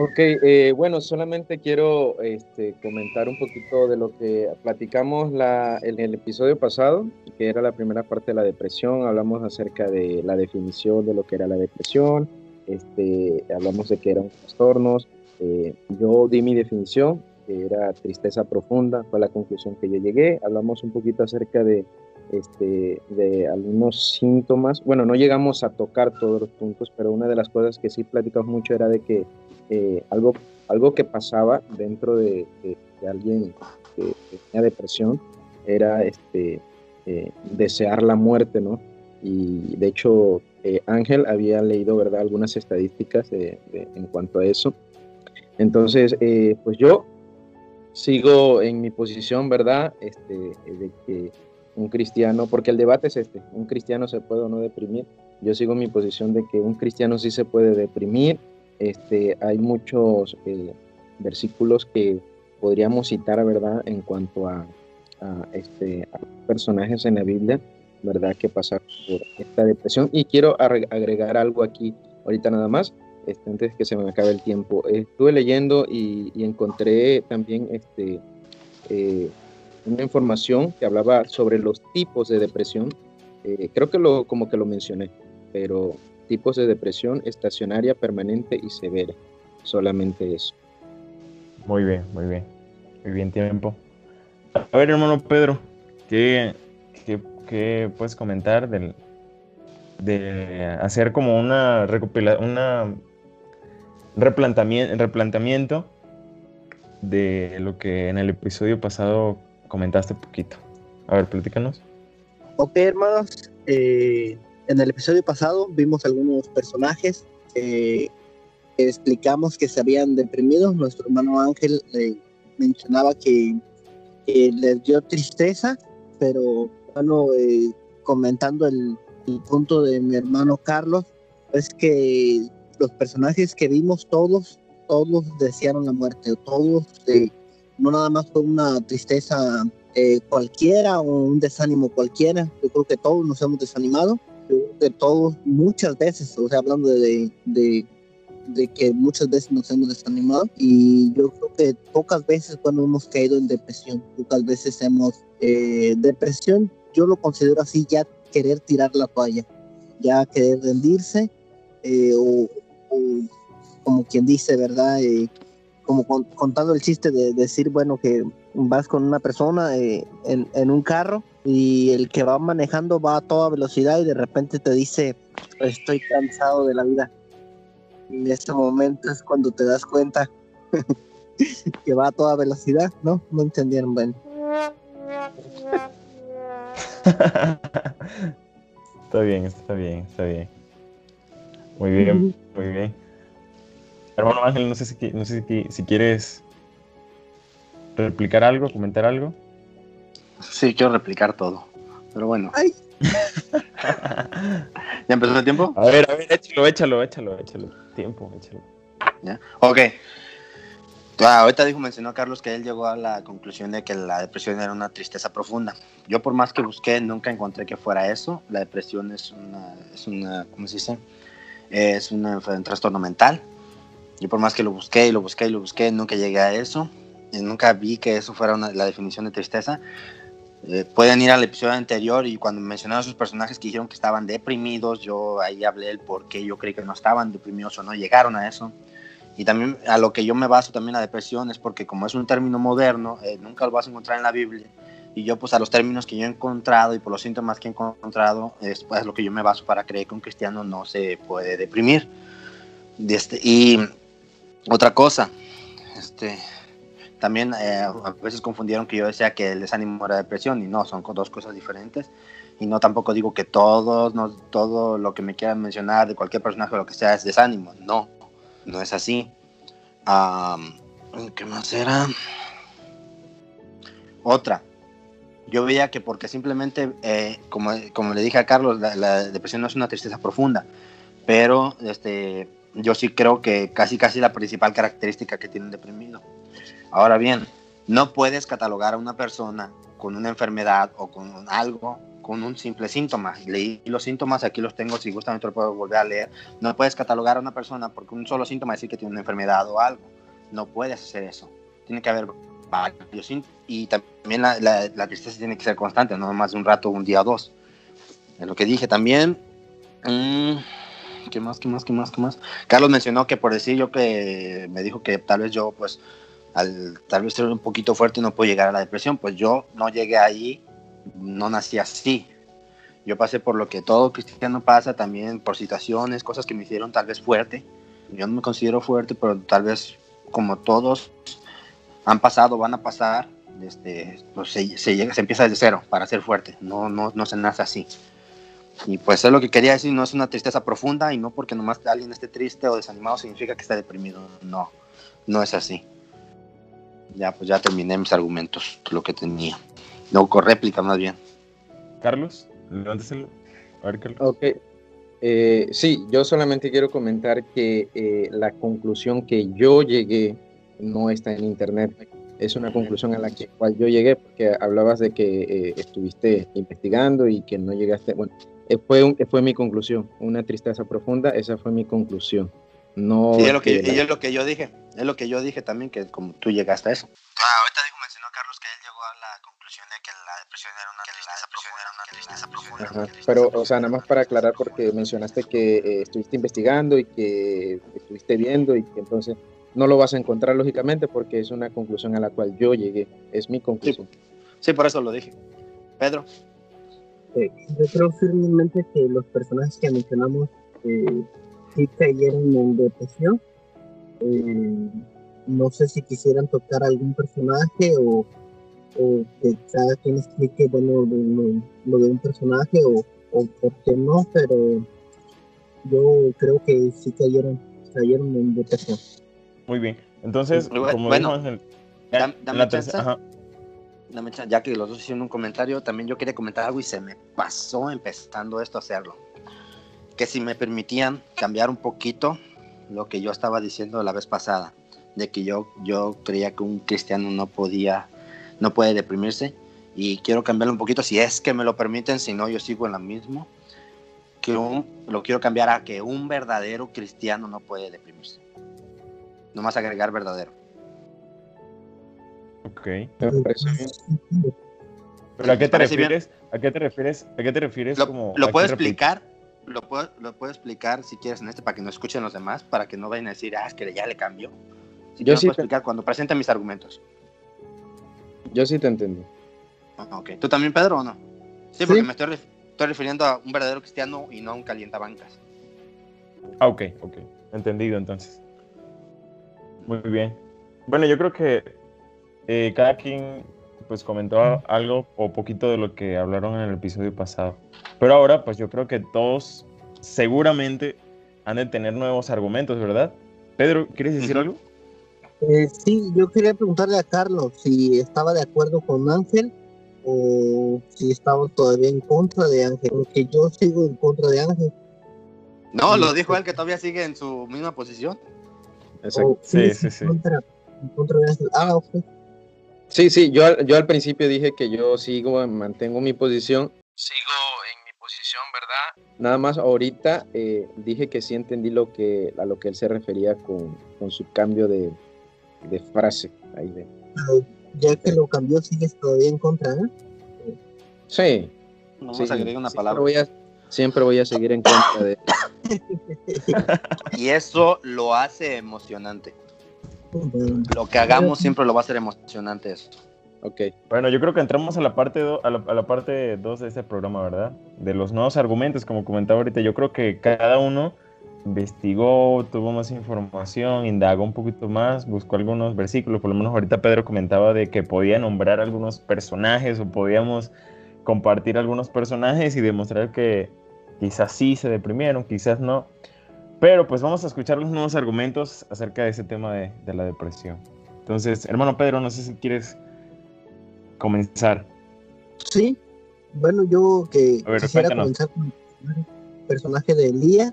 S5: Ok, eh, bueno, solamente quiero este, comentar un poquito de lo que platicamos la, en el episodio pasado, que era la primera parte de la depresión. Hablamos acerca de la definición de lo que era la depresión, este, hablamos de que eran trastornos. eh, yo di mi definición, que era tristeza profunda, fue la conclusión que yo llegué. Hablamos un poquito acerca de, este, de algunos síntomas. Bueno, no llegamos a tocar todos los puntos, pero una de las cosas que sí platicamos mucho era de que eh, algo, algo que pasaba dentro de, de- de alguien que, que tenía depresión era este, eh, desear la muerte, ¿no? Y de hecho, eh, Ángel había leído, ¿verdad?, algunas estadísticas de- en cuanto a eso. Entonces, eh, pues yo sigo en mi posición, ¿verdad?, este, de que un cristiano, porque el debate es este, un cristiano se puede o no deprimir. Yo sigo en mi posición de que un cristiano sí se puede deprimir, este, hay muchos eh, versículos que podríamos citar, ¿verdad?, en cuanto a, este, personajes en la Biblia, ¿verdad?, que pasaron por esta depresión. Y quiero agregar algo aquí, ahorita nada más, este, antes que se me acabe el tiempo. Estuve leyendo y, encontré también este, eh, una información que hablaba sobre los tipos de depresión. Eh, creo que lo, como que lo mencioné, pero tipos de depresión estacionaria, permanente y severa. Solamente eso.
S7: Muy bien, muy bien. Muy bien, tiempo. A ver, hermano Pedro, ¿qué, qué, puedes comentar del, de hacer como una recopila, una replanteamiento, de lo que en el episodio pasado comentaste poquito? A ver, platícanos.
S6: Ok, hermanos, eh, en el episodio pasado vimos algunos personajes eh, que explicamos que se habían deprimido. Nuestro hermano Ángel eh, mencionaba que eh, les dio tristeza, pero bueno, eh, comentando el, el punto de mi hermano Carlos, es que los personajes que vimos todos, todos desearon la muerte, todos, eh, no nada más fue una tristeza eh, cualquiera o un desánimo cualquiera, yo creo que todos nos hemos desanimado, de todos muchas veces, o sea, hablando de, de, de que muchas veces nos hemos desanimado y yo creo que pocas veces cuando hemos caído en depresión, pocas veces hemos, eh, depresión yo lo considero así, ya querer tirar la toalla, ya querer rendirse eh, o, como quien dice, ¿verdad? Eh, como con, contando el chiste de, decir, bueno, que vas con una persona eh, en, en, un carro y el que va manejando va a toda velocidad y de repente te dice, estoy cansado de la vida. En ese momento es cuando te das cuenta que va a toda velocidad, ¿no? No entendieron, bueno.
S7: está bien, está bien, está bien. Muy bien, muy bien. Hermano Ángel, no sé si, no sé si, si quieres replicar algo, comentar algo.
S4: Sí, quiero replicar todo. Pero bueno. ¿Ya empezó el tiempo?
S7: A ver, a ver, échalo, échalo, échalo, échalo. Tiempo, échalo.
S4: ¿Ya? Ok. Ah, ahorita dijo, mencionó Carlos que él llegó a la conclusión de que la depresión era una tristeza profunda. Yo por más que busqué, nunca encontré que fuera eso. La depresión es una, es una ¿cómo se dice? Es un trastorno mental. Yo por más que lo busqué y lo busqué y lo busqué, nunca llegué a eso. Nunca vi que eso fuera una, la definición de tristeza. Eh, pueden ir al episodio anterior y cuando mencionaron a sus personajes que dijeron que estaban deprimidos, yo ahí hablé el por qué yo creí que no estaban deprimidos o no llegaron a eso. Y también a lo que yo me baso también la depresión es porque como es un término moderno, eh, nunca lo vas a encontrar en la Biblia. Y yo pues a los términos que yo he encontrado y por los síntomas que he encontrado, es pues, lo que yo me baso para creer que un cristiano no se puede deprimir. Este, y otra cosa, este, también eh, a veces confundieron que yo decía que el desánimo era depresión y no, son dos cosas diferentes. Y no tampoco digo que todos, no, todo lo que me quieran mencionar de cualquier personaje o lo que sea es desánimo. No, no es así. Um, ¿Qué más era? Otra. Yo veía que porque simplemente, eh, como, como, le dije a Carlos, la, la, depresión no es una tristeza profunda, pero este, yo sí creo que casi casi la principal característica que tiene un deprimido. Ahora bien, no puedes catalogar a una persona con una enfermedad o con algo con un simple síntoma. Leí los síntomas, aquí los tengo, si gustan, lo puedo volver a leer. No puedes catalogar a una persona porque un solo síntoma decir que tiene una enfermedad o algo. No puedes hacer eso. Tiene que haber varios. Y también la, la, la, tristeza tiene que ser constante, no más de un rato, un día o dos. Es lo que dije también. Mmm, ¿Qué más, qué más, qué más, qué más? Carlos mencionó que por decir yo que me dijo que tal vez yo, pues, al tal vez ser un poquito fuerte no puedo llegar a la depresión. Pues yo no llegué ahí no nací así. Yo pasé por lo que todo cristiano pasa, también por situaciones, cosas que me hicieron tal vez fuerte. Yo no me considero fuerte, pero tal vez como todos han pasado, van a pasar, este, pues se, se, llega, se empieza desde cero para ser fuerte. No, no, no se nace así. Y pues es lo que quería decir, no es una tristeza profunda y no porque nomás alguien esté triste o desanimado significa que está deprimido. No, no es así. Ya, pues ya terminé mis argumentos, lo que tenía. No, con réplica más bien.
S7: Carlos, levánteselo. A ver, Carlos.
S5: Ok. Eh, sí, yo solamente quiero comentar que eh, la conclusión que yo llegué no está en internet. Es una conclusión a la que, cual yo llegué porque hablabas de que eh, estuviste investigando y que no llegaste. Bueno, eh, fue, un, fue mi conclusión. Una tristeza profunda, esa fue mi conclusión. No.
S4: Sí, es lo que, la... es lo que yo dije. Es lo que yo dije también, que como tú llegaste a eso.
S10: Ah, ahorita dijo, mencionó Carlos que él llegó a la conclusión de que la depresión era una tristeza profunda. Era una tristeza profunda
S5: Ajá. Pero, o sea, nada más para aclarar, porque mencionaste que eh, estuviste investigando y que estuviste viendo y que entonces no lo vas a encontrar lógicamente porque es una conclusión a la cual yo llegué. Es mi conclusión.
S4: Sí, sí por eso lo dije. Pedro.
S6: Eh, yo creo firmemente que los personajes que mencionamos eh, sí cayeron en depresión. Eh, no sé si quisieran tocar algún personaje o, o que cada quien explique bueno, lo, lo, lo de un personaje o, o por qué no, pero yo creo que sí cayeron, cayeron en depresión.
S7: Muy bien. Entonces, como
S4: bueno,
S7: dijo Ángel,
S4: dame, dame chance. Ajá. Dame chan- ya que los dos hicieron un comentario, también yo quería comentar algo y se me pasó empezando esto a hacerlo. Que si me permitían cambiar un poquito lo que yo estaba diciendo la vez pasada, de que yo, yo creía que un cristiano no podía, no puede deprimirse, y quiero cambiarlo un poquito, si es que me lo permiten, si no yo sigo en la misma, que un- lo quiero cambiar a que un verdadero cristiano no puede deprimirse. Nomás agregar verdadero.
S7: Ok.
S5: Me parece bien.
S7: ¿Pero a qué te
S4: bien.
S7: refieres? ¿A qué te refieres? ¿A qué te refieres
S4: Lo,
S7: como
S4: lo
S7: a
S4: puedo explicar, lo puedo, lo puedo explicar si quieres en este para que no escuchen los demás, para que no vayan a decir, ah, es que ya le cambió. Si
S5: Yo
S4: yo
S5: sí
S4: puedo
S5: te-
S4: explicar cuando presente mis argumentos.
S5: Yo sí te entendí.
S4: Ah, Ok, ¿tú también, Pedro, o no? Sí, porque
S5: Sí.
S4: me estoy, ref- estoy refiriendo a un verdadero cristiano y no a un calientabancas.
S7: Ah, ok, ok. Entendido entonces. Muy bien. Bueno, yo creo que eh, cada quien pues comentó algo o poquito de lo que hablaron en el episodio pasado. Pero ahora pues yo creo que todos seguramente han de tener nuevos argumentos, ¿verdad? Pedro, ¿quieres decir algo?
S6: Eh, sí, yo quería preguntarle a Carlos si estaba de acuerdo con Ángel o si estaba todavía en contra de Ángel, porque yo sigo en contra de Ángel.
S4: No, lo dijo él que todavía sigue en su misma posición.
S5: Exacto.
S6: O
S7: Sí, sí, sí.
S6: Contra, contra. Ah.
S5: Sí, sí, yo, al- yo al principio dije que yo sigo, mantengo mi posición. Sigo en mi posición, ¿verdad? Nada más ahorita eh, dije que sí entendí lo que, a lo que él se refería con, con su cambio de, de frase. Ahí de.
S6: Pero ya que lo cambió, sigues todavía en contra, ¿eh?
S5: Sí.
S4: No
S5: sí,
S4: vamos a agregar una
S5: siempre
S4: palabra.
S5: Voy a, siempre voy a seguir en contra de.
S4: Y eso lo hace emocionante. Lo que hagamos siempre lo va a hacer emocionante eso.
S5: Ok.
S7: Bueno, yo creo que entramos a la parte do- a la, 2 de este programa, ¿verdad? De los nuevos argumentos, como comentaba ahorita. Yo creo que cada uno investigó, tuvo más información, indagó un poquito más, buscó algunos versículos. Por lo menos ahorita Pedro comentaba de que podía nombrar algunos personajes o podíamos compartir algunos personajes y demostrar que quizás sí se deprimieron, quizás no. Pero pues vamos a escuchar los nuevos argumentos acerca de ese tema de, de la depresión. Entonces, hermano Pedro, no sé si quieres comenzar.
S6: Sí, bueno, yo que
S7: ver,
S6: quisiera
S7: cuéntanos.
S6: comenzar con el personaje de Elías.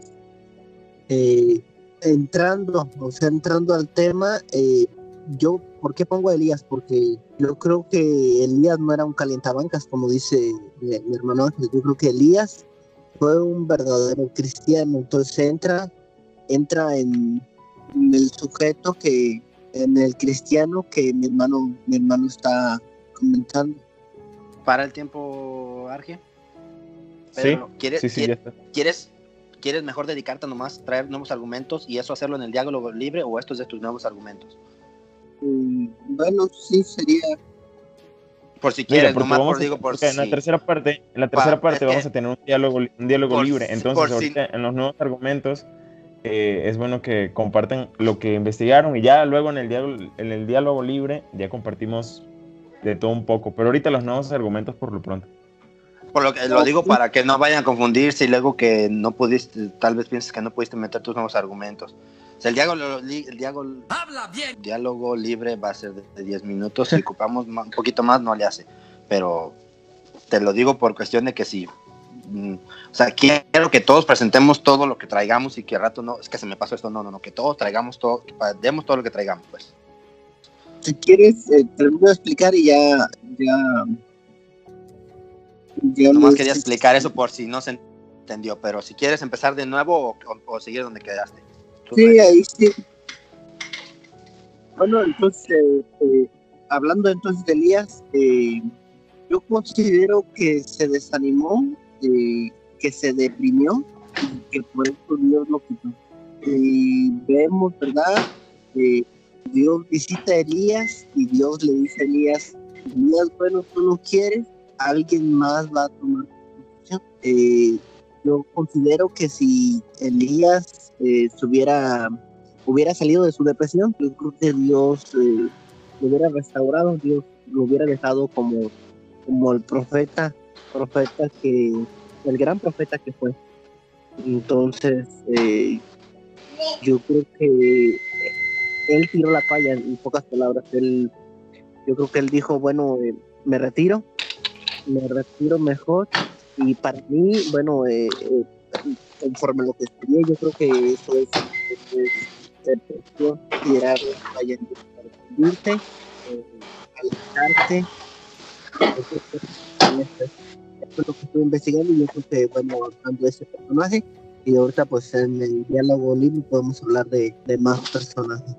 S6: Eh, entrando, o sea, entrando al tema, eh, yo, ¿por qué pongo a Elías? Porque yo creo que Elías no era un calientabancas, como dice mi, mi hermano Ángel. Yo creo que Elías fue un verdadero cristiano. Entonces entra, entra en, en el sujeto que, en el cristiano que mi hermano, mi hermano está comentando.
S4: Para el tiempo, Arge.
S7: Sí,
S4: Pedro, ¿quieres,
S7: sí, sí, ya
S4: quieres,
S7: está.
S4: ¿quieres, ¿Quieres mejor dedicarte nomás a traer nuevos argumentos y eso hacerlo en el diálogo libre o estos de tus nuevos argumentos?
S6: Mm, bueno, sí, sería.
S4: Por si
S7: Mira,
S4: quieres, nomás
S7: vamos
S4: por
S7: a-
S4: digo por
S7: porque en la
S4: si.
S7: tercera parte, en la tercera
S4: Pa-
S7: parte
S4: que-
S7: vamos a tener un diálogo, un diálogo libre.
S4: si-
S7: Entonces,
S4: si-
S7: ahorita en los nuevos argumentos eh, es bueno que compartan lo que investigaron y ya luego en el diálogo, en el diálogo libre ya compartimos de todo un poco. Pero ahorita los nuevos argumentos por lo pronto.
S4: Por lo que lo digo para que no vayan a confundirse y luego que no pudiste, tal vez pienses que no pudiste meter tus nuevos argumentos. Sea, el diálogo, li- el diálogo, diálogo libre va a ser de, de 10 minutos. Si ocupamos un poquito más, no le hace. Pero te lo digo por cuestión de que si. mm, o sea, quiero que todos presentemos todo lo que traigamos y que al rato no. Es que se me pasó esto. No, no, no. Que todos traigamos todo. Que demos todo lo que traigamos, pues.
S6: Si quieres, eh, te lo voy a explicar y ya. Ya. ya
S4: Nomás
S6: les-
S4: quería explicar eso por si no se entendió. Pero si quieres empezar de nuevo o, o- o seguir donde quedaste.
S6: Sí, ahí sí. Bueno, entonces, eh, eh, hablando entonces de Elías, eh, yo considero que se desanimó, eh, que se deprimió y que por eso Dios lo quitó. Y vemos, ¿verdad? Dios visita a Elías y Dios le dice a Elías, Elías, bueno, tú no quieres, alguien más va a tomar tu posición. Yo considero que si Elías eh, hubiera salido de su depresión, yo creo que Dios eh, lo hubiera restaurado, Dios lo hubiera dejado como, como el profeta, profeta que, el gran profeta que fue. Entonces, eh, yo creo que él tiró la palla, en pocas palabras. Él, yo creo que él dijo, bueno, eh, me retiro, me retiro mejor y para mí, bueno, eh, eh, conforme lo que estudié, yo creo que eso es, depresión, tirar vaya a irte, eh, alejarte. Eso es lo que estoy investigando y yo creo que, bueno, hablando de ese personaje, y ahorita pues en el diálogo libre podemos hablar de, de más personajes.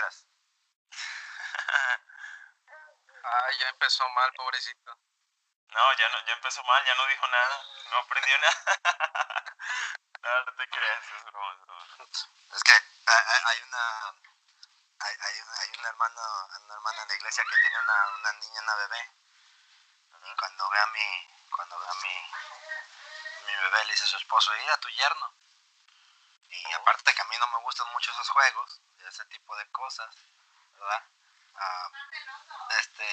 S10: Dijeras.
S5: Ay, ya empezó mal, pobrecito.
S10: No, ya no, ya empezó mal, ya no dijo nada, no aprendió nada. no, no te creas, es broma, es broma. Es que hay, una hay, hay, una- hay una hermana, una hermana en la iglesia que tiene una, una niña, una bebé. Y cuando ve a mi, cuando ve a mi, mi bebé le dice a su esposo, ir a tu yerno. Y aparte que a mí no me gustan mucho esos juegos, de ese tipo de cosas, ¿verdad? Ah, este,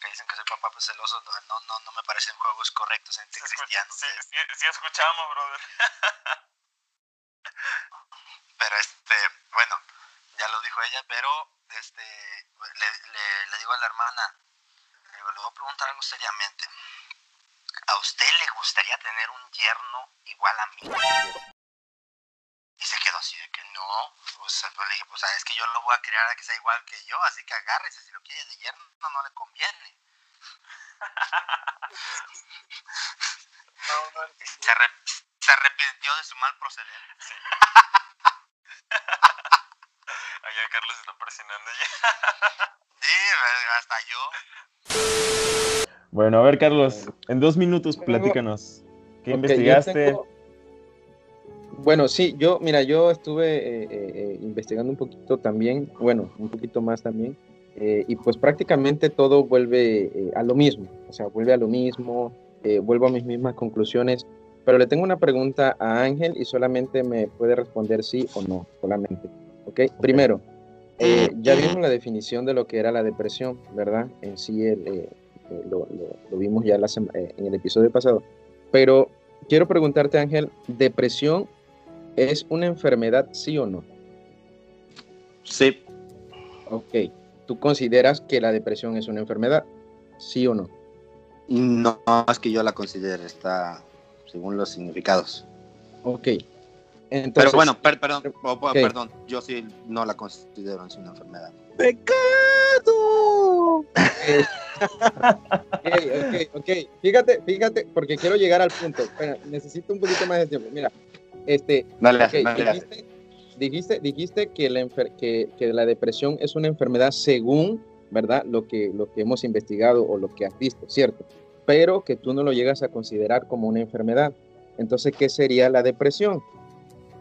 S10: que dicen que soy papá pues celoso, no, no, no, me parecen juegos correctos entre cristianos. Sí, sí, sí escuchamos, brother. pero este, bueno, ya lo dijo ella, pero este, le, le, le digo a la hermana, le digo, le voy a preguntar algo seriamente. ¿A usted le gustaría tener un yerno igual a mí? Y se quedó así de que no. Pues, pues, le dije, pues ah, es que yo lo voy a crear a que sea igual que yo, así que agárrese, si lo quiere de yerno no le conviene. se, arrep- se arrepintió de su mal proceder. Sí. Allá Carlos está presionando ya. sí, hasta yo.
S7: Bueno, a ver, Carlos, en dos minutos platícanos. ¿Qué
S5: Ok, yo
S7: investigaste?
S5: Bueno, sí, yo, mira, yo estuve eh, eh, eh, investigando un poquito también, bueno, un poquito más también, eh, y pues prácticamente todo vuelve a lo mismo, o sea, vuelve a lo mismo, vuelvo a mis mismas conclusiones, pero le tengo una pregunta a Ángel y solamente me puede responder sí o no, solamente, ¿ok? Primero, eh, ya vimos la definición de lo que era la depresión, ¿verdad? En sí el, lo, lo- lo vimos ya la en el episodio pasado, pero quiero preguntarte, Ángel, ¿depresión es una enfermedad, sí o no?
S4: Sí.
S5: Ok. ¿Tú consideras que la depresión es una enfermedad? ¿Sí o no?
S4: No, es que yo la considere, está según los significados.
S5: Ok.
S4: Pero
S5: Entonces,
S4: bueno, per- perdón, perdón, yo sí no la considero una enfermedad.
S6: ¡Pecado!
S5: Ok, ok, ok. Fíjate, fíjate, porque quiero llegar al punto. Espera, necesito un poquito más de tiempo. Mira, este,
S4: Dale,
S5: ok,
S4: dale, dale.
S5: dijiste, dijiste, dijiste que, la que, que la depresión es una enfermedad según, ¿verdad? Lo que, lo que hemos investigado o lo que has visto, ¿cierto? Pero que tú no lo llegas a considerar como una enfermedad. Entonces, ¿qué sería la depresión?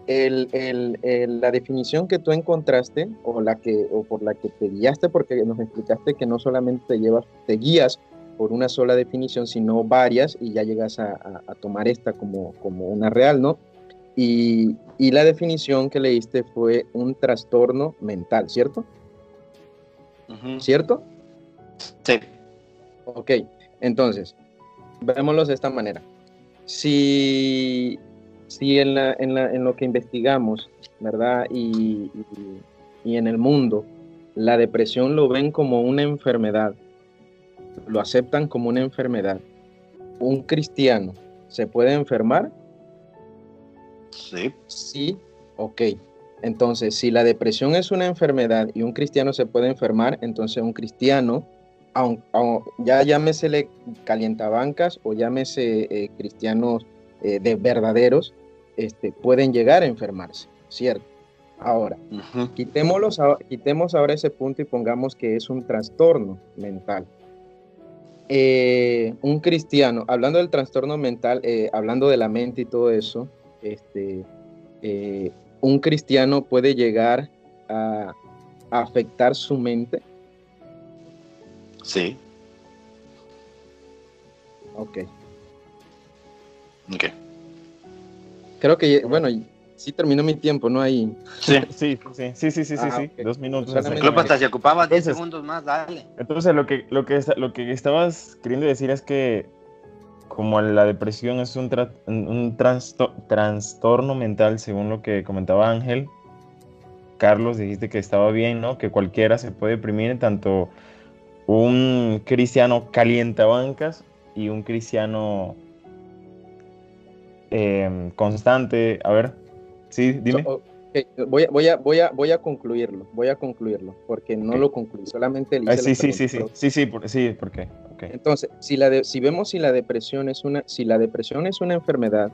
S5: El- el- el- la definición que tú encontraste o la que o por la que te guiaste porque nos explicaste que no solamente te llevas te guías por una sola definición sino varias y ya llegas a, a- a tomar esta como, como una real no y, y la definición que leíste fue un trastorno mental cierto cierto
S4: sí
S5: ok entonces veámoslo de esta manera si si en, la- en la- en lo que investigamos, ¿verdad? Y, y- y en el mundo, la depresión lo ven como una enfermedad, lo aceptan como una enfermedad. ¿Un cristiano se puede enfermar?
S4: Sí.
S5: Sí, ok. Entonces, si la depresión es una enfermedad y un cristiano se puede enfermar, entonces un cristiano, aun- aun- ya llámesele calientabancas o llámese eh, cristianos eh, de verdaderos, este, pueden llegar a enfermarse, ¿cierto? Ahora, quitémoslos a- quitemos ahora ese punto y pongamos que es un trastorno mental. Eh, un cristiano, hablando del trastorno mental, hablando de la mente y todo eso, este, eh, un cristiano puede llegar a, a afectar su mente.
S4: Sí.
S5: Ok.
S4: Ok.
S5: Creo que, bueno, sí terminó mi tiempo, ¿no? Ahí.
S4: Sí.
S7: Sí, sí, sí, sí, sí, sí,
S5: Ah,
S7: sí. Dos minutos.
S5: Solamente-
S7: exactamente.
S4: Cleopatra, si ocupaba 10
S7: Entonces-
S4: segundos más, dale.
S7: Entonces, lo que, lo, que, lo que estabas queriendo decir es que como la depresión es un, tra- un- transto- trastorno mental, según lo que comentaba Ángel, Carlos, dijiste que estaba bien, ¿no? Que cualquiera se puede deprimir, tanto un cristiano calientabancas y un cristiano em, constante. A ver, sí, dime.
S5: So- ok, voy, a, voy, a, voy, a, voy a concluirlo, voy a concluirlo, porque no lo concluí, solamente le hice
S7: sí,
S5: la
S7: sí, sí, sí, sí, sí, por, sí, ¿por qué? Ok.
S5: Entonces, si, la de- si vemos si la depresión es una, si la depresión es una enfermedad,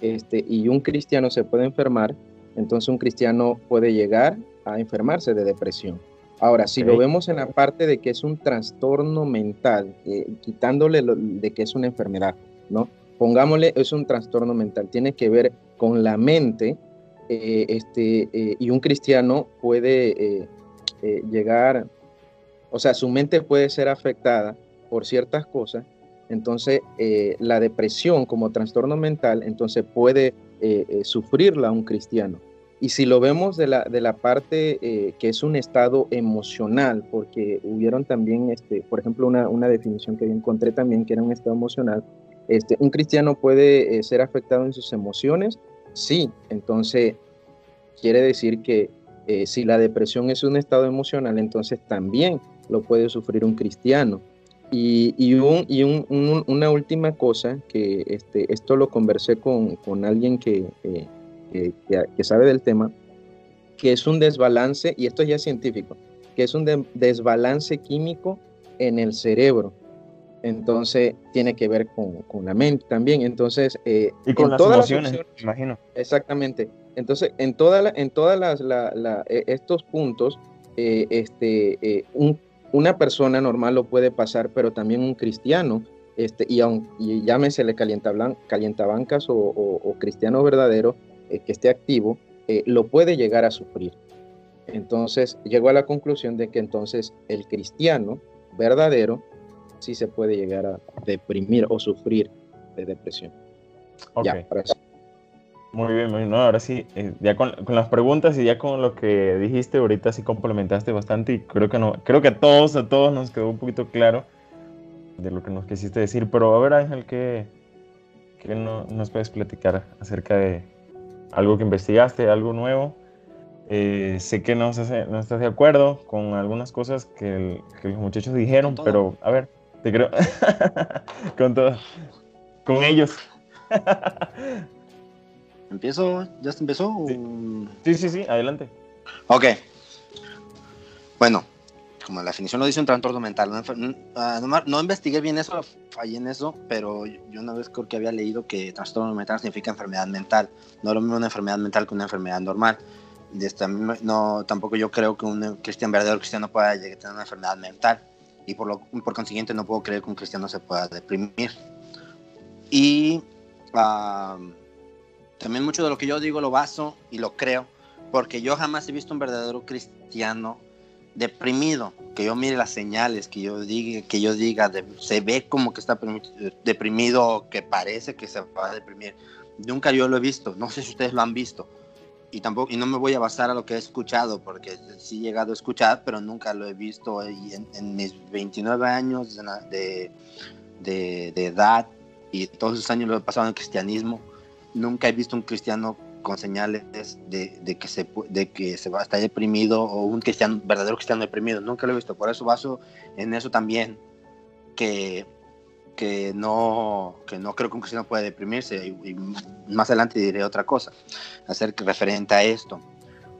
S5: este, y un cristiano se puede enfermar, entonces un cristiano puede llegar a enfermarse de depresión. Ahora, si lo
S7: Ok.
S5: vemos en la parte de que es un trastorno mental, eh, quitándole lo de que es una enfermedad, ¿no? Pongámosle, es un trastorno mental, tiene que ver con la mente, eh, este, eh, y un cristiano puede eh, eh, llegar, o sea, su mente puede ser afectada por ciertas cosas, entonces eh, la depresión como trastorno mental, entonces puede eh, eh, sufrirla un cristiano. Y si lo vemos de la, de la parte eh, que es un estado emocional, porque hubieron también, este, por ejemplo, una, una definición que yo encontré también, que era un estado emocional, este, un cristiano puede eh, ser afectado en sus emociones, sí, entonces quiere decir que eh, si la depresión es un estado emocional, entonces también lo puede sufrir un cristiano. Y, y, un, y un, un, una última cosa, que este, esto lo conversé con, con alguien que, eh, que, sabe del tema, que es un desbalance, y esto ya es científico, que es un de, desbalance químico en el cerebro. Entonces tiene que ver con, con la mente también. Entonces, eh,
S7: y con
S5: en
S7: las
S5: todas
S7: emociones,
S5: las opciones,
S7: imagino.
S5: Exactamente. Entonces, en, toda la, en todas las, la, la, eh, estos puntos, eh, este, un, una persona normal lo puede pasar, pero también un cristiano, este, y, aun, y llámesele calientablan, calientabancas o, o, o, cristiano verdadero eh, que esté activo, eh, lo puede llegar a sufrir. Entonces, llegó a la conclusión de que entonces el cristiano verdadero sí se puede llegar a deprimir o sufrir de depresión.
S7: Okay.
S5: Ya, para eso.
S7: Muy bien, muy bien. No, ahora sí, eh, ya con, con, las preguntas y ya con lo que dijiste, ahorita sí complementaste bastante y creo que no, creo que a todos, a todos nos quedó un poquito claro de lo que nos quisiste decir. Pero a ver, Ángel, ¿qué, qué no, nos puedes platicar acerca de algo que investigaste, algo nuevo? Eh, sé que no, estás, no estás de acuerdo con algunas cosas que, el, que los muchachos dijeron, pero a ver, te creo. con todo. Con ellos.
S4: ¿Empiezo? ¿Ya se empezó?
S7: Sí. sí, sí, sí, adelante.
S4: Ok. Bueno, como la definición lo dice, un trastorno mental. No, no, no, investigué bien eso, fallé en eso, pero yo una vez creo que había leído que trastorno mental significa enfermedad mental. No es lo mismo una enfermedad mental que una enfermedad normal. No, tampoco yo creo que un cristiano, verdadero cristiano pueda llegar a tener una enfermedad mental. Y por, lo, por consiguiente no puedo creer que un cristiano se pueda deprimir. Y... Uh, también mucho de lo que yo digo lo baso y lo creo, porque yo jamás he visto un verdadero cristiano deprimido, que yo mire las señales, que yo diga, que yo diga de, se ve como que está deprimido, que parece que se va a deprimir. Nunca yo lo he visto, no sé si ustedes lo han visto. Y tampoco y no me voy a basar a lo que he escuchado, porque sí he llegado a escuchar, pero nunca lo he visto. Y en, en mis 29 años de, de, de edad y todos esos años lo he pasado en el cristianismo, nunca he visto un cristiano con señales de, que, se, de que se va a estar deprimido o un cristiano, verdadero cristiano deprimido. Nunca lo he visto. Por eso baso en eso también, que, que, no, que no creo que un cristiano pueda deprimirse. Y, y más adelante diré otra cosa acerca referente a esto.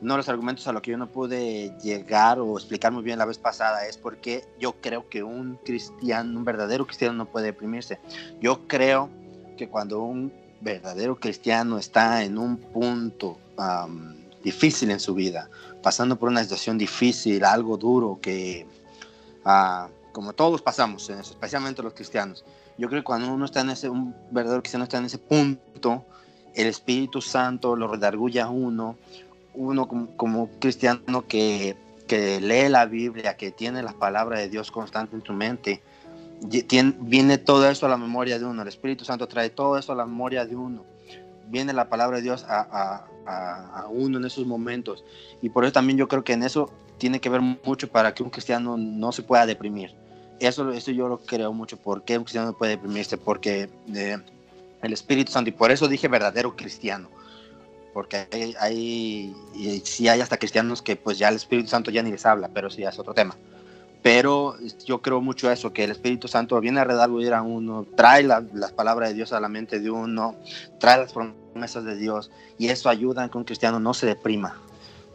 S4: Uno de los argumentos a lo que yo no pude llegar o explicar muy bien la vez pasada es porque yo creo que un cristiano, un verdadero cristiano no puede deprimirse. Yo creo que cuando un verdadero cristiano está en un punto difícil en su vida, pasando por una situación difícil, algo duro que, uh, como todos pasamos en eso, especialmente los cristianos, yo creo que cuando uno está en ese, un verdadero cristiano está en ese punto, el Espíritu Santo lo redarguye a uno, uno como, como cristiano que, que lee la Biblia, que tiene la palabra de Dios constante en su mente, viene todo eso a la memoria de uno, el Espíritu Santo trae todo eso a la memoria de uno, viene la palabra de Dios a, a, a, uno en esos momentos y por eso también yo creo que en eso tiene que ver mucho para que un cristiano no se pueda deprimir. eso, eso yo lo creo mucho. ¿Por qué un cristiano no puede deprimirse? Porque eh, el Espíritu Santo, y por eso dije verdadero cristiano. Porque hay, hay, y sí hay hasta cristianos que pues ya el Espíritu Santo ya ni les habla, pero sí es otro tema. Pero yo creo mucho eso, que el Espíritu Santo viene a redarguir a uno, trae la, las palabras de Dios a la mente de uno, trae las promesas de Dios, y eso ayuda a que un cristiano no se deprima.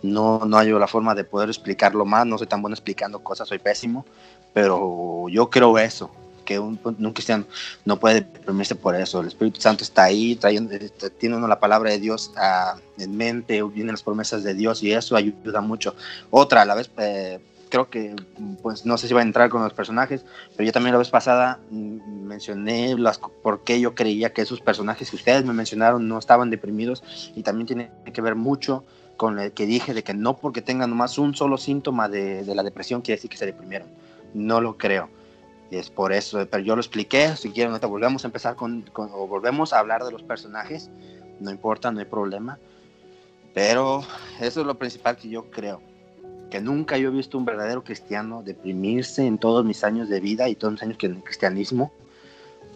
S4: No, no hay la forma de poder explicarlo más, no soy tan bueno explicando cosas, soy pésimo, pero yo creo eso, que un, cristiano no puede deprimirse por eso. El Espíritu Santo está ahí, trayendo, tiene uno la palabra de Dios uh, en mente, vienen las promesas de Dios y eso ayuda mucho. Otra, a la vez, eh, creo que, pues no sé si va a entrar con los personajes, pero yo también la vez pasada mm, mencioné las, por qué yo creía que esos personajes que ustedes me mencionaron no estaban deprimidos y también tiene que ver mucho con el que dije de que no porque tengan nomás un solo síntoma de, de la depresión quiere decir que se deprimieron. No lo creo. Es por eso, pero yo lo expliqué, si quieren ahorita volvemos a empezar con, con, o volvemos a hablar de los personajes, no importa, no hay problema. Pero eso es lo principal que yo creo, que nunca yo he visto un verdadero cristiano deprimirse en todos mis años de vida y todos mis años que en el cristianismo.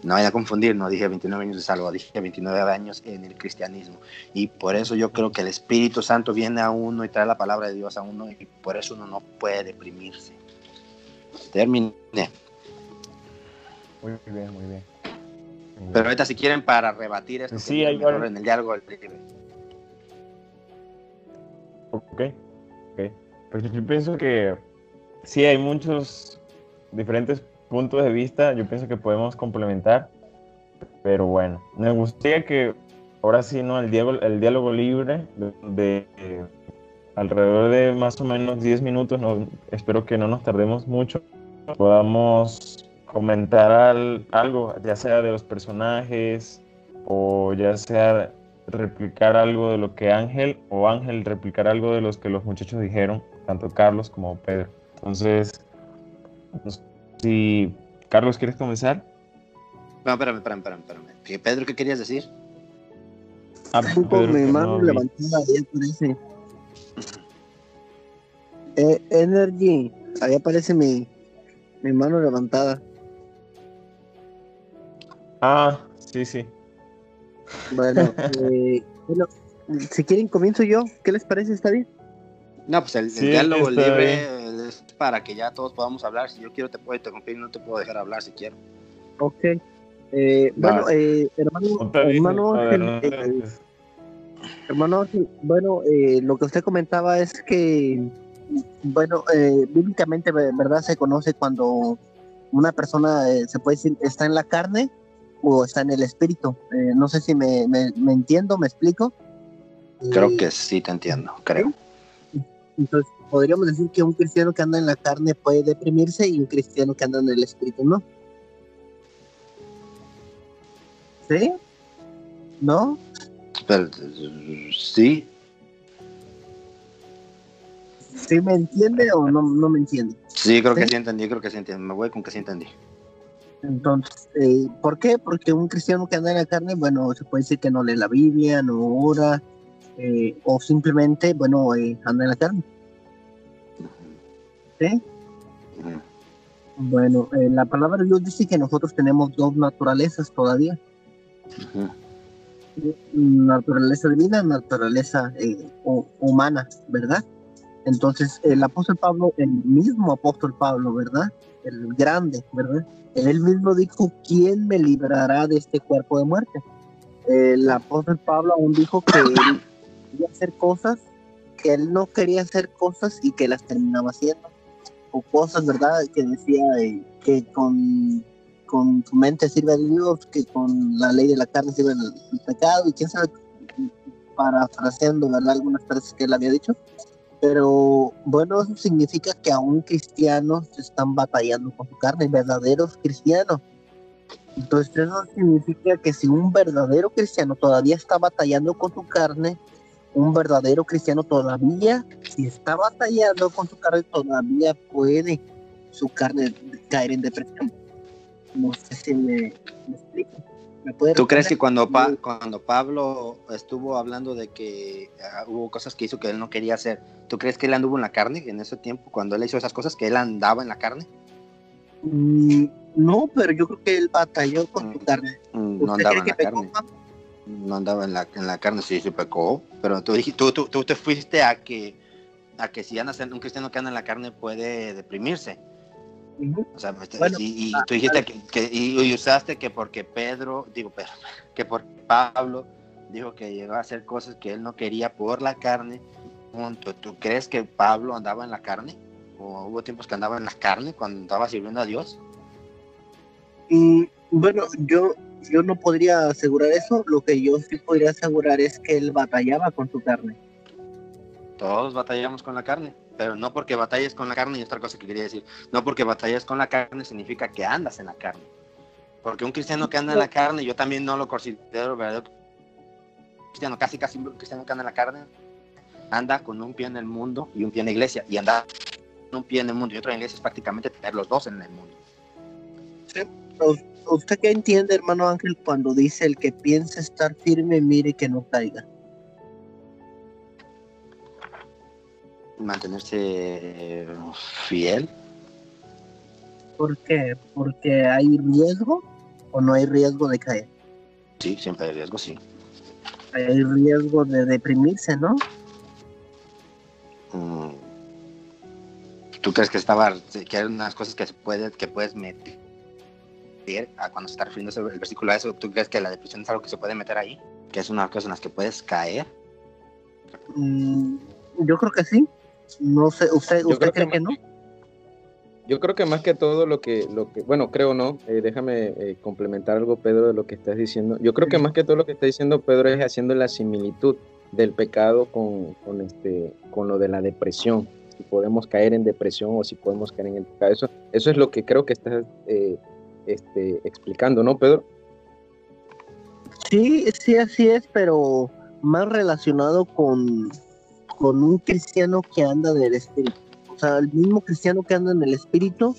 S4: No vaya a confundir, no dije 29 años de salvo, dije 29 años en el cristianismo. Y por eso yo creo que el Espíritu Santo viene a uno y trae la palabra de Dios a uno y por eso uno no puede deprimirse. Terminé.
S7: Muy bien, muy bien. Muy
S4: Pero ahorita si quieren para rebatir esto,
S7: Sí, hay
S4: en el diálogo libre.
S7: Ok. Pues yo pienso que sí hay muchos diferentes puntos de vista, yo pienso que podemos complementar, pero bueno, me gustaría que ahora sí, ¿no? El diálogo, el diálogo libre de, eh, alrededor de más o menos 10 minutos, espero que no nos tardemos mucho, podamos comentar al, algo, ya sea de los personajes o ya sea replicar algo de lo que Ángel o Ángel replicar algo de los que los muchachos dijeron, tanto Carlos como Pedro. Entonces, si Carlos, ¿quieres comenzar?
S4: No, espérame, espérame, espérame. espérame. Pedro, ¿qué querías decir?
S6: Ah, Pedro, mi mano no levantada ahí aparece. Eh, energy, ahí aparece mi, mi mano levantada.
S7: Ah, sí, sí.
S6: Bueno, eh, bueno, si quieren comienzo yo, ¿qué les parece? ¿Está bien?
S4: No, pues el,
S7: Sí,
S4: el diálogo libre
S7: bien.
S4: es para que ya todos podamos hablar. Si yo quiero te puedo interrumpir, no te puedo dejar hablar si quiero.
S6: Ok. Eh, bueno, eh, hermano, hermano Ángel, eh, hermano Ángel, bueno, eh, lo que usted comentaba es que, bueno, eh, bíblicamente, ve- ¿verdad? Se conoce cuando una persona, eh, se puede decir, está en la carne o está en el espíritu. Eh, no sé si me, me, me entiendo, me explico.
S4: Creo
S6: Eh,
S4: que sí te entiendo, creo.
S6: Entonces, podríamos decir que un cristiano que anda en la carne puede deprimirse y un cristiano que anda en el espíritu no. ¿Sí? ¿No?
S4: Pero, sí,
S6: ¿Sí me entiende o no, no me entiende?
S4: sí, creo que
S6: ¿Sí?
S4: sí entendí, creo que sí entendí. Me voy con que sí entendí.
S6: Entonces, eh, ¿por qué? Porque un cristiano que anda en la carne, bueno, se puede decir que no lee la Biblia, no ora, eh, o simplemente, bueno, eh, anda en la carne. ¿Sí? Bueno, eh, la palabra de Dios dice que nosotros tenemos dos naturalezas todavía. Naturaleza divina, naturaleza eh, hu- humana, ¿verdad? Entonces, el apóstol Pablo, el mismo apóstol Pablo, ¿verdad? El grande, ¿verdad? Él mismo dijo, ¿quién me librará de este cuerpo de muerte? El apóstol Pablo aún dijo que quería hacer cosas, que él no quería hacer cosas y que las terminaba haciendo. O cosas, ¿verdad? Que decía eh, que con, con su mente sirve a Dios, que con la ley de la carne sirve el pecado y quién sabe, parafraseando, ¿verdad? Algunas frases que él había dicho. Pero bueno, eso significa que aún cristianos están batallando con su carne, verdaderos cristianos. Entonces eso significa que si un verdadero cristiano todavía está batallando con su carne, un verdadero cristiano todavía, si está batallando con su carne, todavía puede su carne caer en depresión. No sé si me, me explico. ¿Me puede
S4: ¿Tú crees que cuando, Pa- cuando Pablo estuvo hablando de que ah, hubo cosas que hizo que él no quería hacer, ¿tú crees que él anduvo en la carne en ese tiempo, cuando él hizo esas cosas, que él andaba en la carne?
S6: Mm, no, pero yo creo que él batalló con su carne.
S4: Mm, No andaba en la carne. No andaba en la, en la carne, sí, se pecó. Pero tú, dijiste, tú, tú, tú te fuiste a que, a que si andas en un cristiano que anda en la carne puede deprimirse. O sea, este,
S6: Bueno,
S4: y, y
S6: ah,
S4: tú dijiste que, que- y, y usaste que porque Pedro, digo, Pedro, que por Pablo dijo que llegó a hacer cosas que él no quería por la carne. Punto. ¿Tú crees que Pablo andaba en la carne? ¿O hubo tiempos que andaba en la carne cuando estaba sirviendo a Dios?
S6: Mm, bueno, yo, yo no podría asegurar eso. Lo que yo sí podría asegurar es que él batallaba con su carne.
S4: Todos batallamos con la carne, pero no porque batalles con la carne y otra cosa que quería decir, no porque batalles con la carne significa que andas en la carne. Porque un cristiano que anda en la carne, yo también no lo considero verdadero cristiano, casi casi un cristiano que anda en la carne, anda con un pie en el mundo y un pie en la iglesia, y andar con un pie en el mundo y otro en la iglesia es prácticamente tener los dos en el mundo.
S6: ¿U- ¿Usted qué entiende, hermano Ángel, cuando dice el que piensa estar firme, mire que no caiga?
S4: Mantenerse eh, fiel,
S6: ¿Por qué? ¿Porque hay riesgo o no hay riesgo de caer?
S4: sí, siempre hay riesgo, sí.
S6: Hay riesgo de deprimirse, ¿no?
S4: Mm. ¿Tú crees que estaba que hay unas cosas que se puede, que puedes meter a cuando se está refiriendo el versículo a eso? ¿Tú crees que la depresión es algo que se puede meter ahí? Que es una cosa en las que puedes caer.
S6: Mm, yo creo que sí. No sé, ¿usted, usted cree
S5: que
S6: que no?
S5: Yo creo que más que todo lo que, lo que bueno, creo no, eh, déjame eh, complementar algo, Pedro, de lo que estás diciendo. Yo creo que más que todo lo que está diciendo Pedro es haciendo la similitud del pecado con, con, este, con lo de la depresión. Si podemos caer en depresión o si podemos caer en el pecado. Eso, eso es lo que creo que estás eh, este, explicando, ¿no, Pedro?
S6: Sí, sí, así es, pero más relacionado con, con un cristiano que anda del espíritu. O sea, el mismo cristiano que anda en el espíritu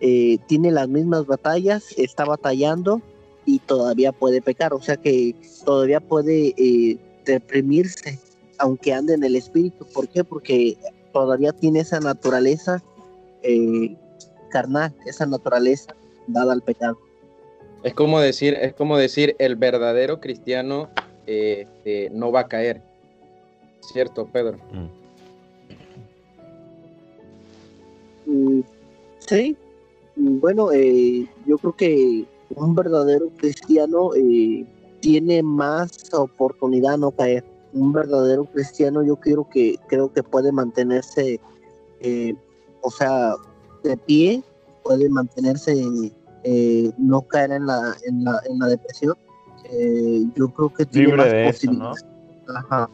S6: eh, tiene las mismas batallas, está batallando y todavía puede pecar. O sea que todavía puede eh, deprimirse, aunque ande en el espíritu. ¿Por qué? Porque todavía tiene esa naturaleza eh, carnal, esa naturaleza dada al pecado.
S5: Es como decir, es como decir, el verdadero cristiano eh, eh, no va a caer. ¿Cierto, Pedro?
S6: Mm, Sí, Mm, bueno, eh, yo creo que un verdadero cristiano eh, tiene más oportunidad a no caer. Un verdadero cristiano yo quiero que creo que puede mantenerse, eh, o sea, de pie, puede mantenerse, eh, no caer en la, en la, en la depresión. Eh, yo creo que tiene
S7: Libre
S6: más
S7: de eso, ¿no?
S6: posibilidades. Ajá.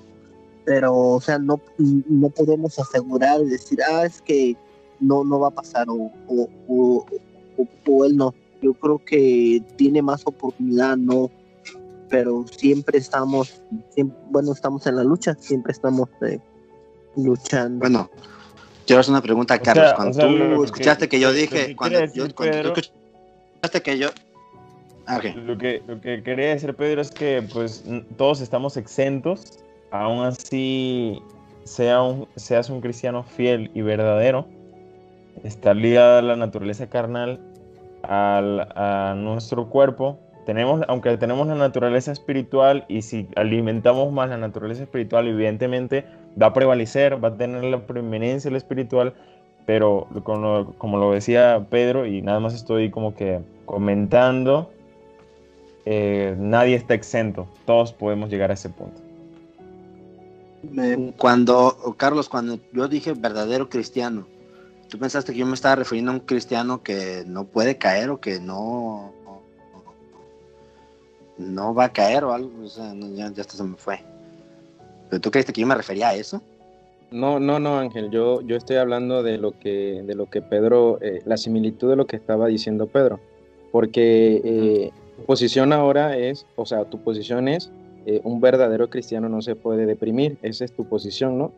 S6: Pero, o sea, no, no podemos asegurar y decir, ah, es que no, no va a pasar o, o, o, o- o él no. Yo creo que tiene más oportunidad, no. Pero siempre estamos, siempre, bueno, estamos en la lucha, siempre estamos eh, luchando.
S4: Bueno, hacer una pregunta
S7: O
S4: Carlos.
S7: sea,
S4: cuando
S7: o sea,
S4: tú
S7: que-
S4: escuchaste que yo
S7: que
S4: dije,
S7: quiere
S4: cuando,
S7: decir
S4: yo, cuando tú
S7: Pedro-
S4: escuchaste que yo... Ah.
S7: Lo que, lo que quería decir Pedro es que pues todos estamos exentos, aún así sea un, seas un cristiano fiel y verdadero, está ligada la naturaleza carnal al, a nuestro cuerpo. Tenemos, aunque tenemos la naturaleza espiritual y si alimentamos más la naturaleza espiritual, evidentemente va a prevalecer, va a tener la preeminencia espiritual, pero como como lo decía Pedro, y nada más estoy como que comentando, eh, nadie está exento, todos podemos llegar a ese punto.
S4: Cuando, Carlos, cuando yo dije verdadero cristiano, ¿tú pensaste que yo me estaba refiriendo a un cristiano que no puede caer o que no no va a caer o algo? O sea, ya, ya se me fue. ¿Pero tú creíste que yo me refería a eso?
S5: No, no, no, Ángel. Yo, yo estoy hablando de lo que, de lo que Pedro, eh, la similitud de lo que estaba diciendo Pedro, porque eh, tu posición ahora es, o sea, tu posición es eh, un verdadero cristiano no se puede deprimir. Esa es tu posición, ¿no?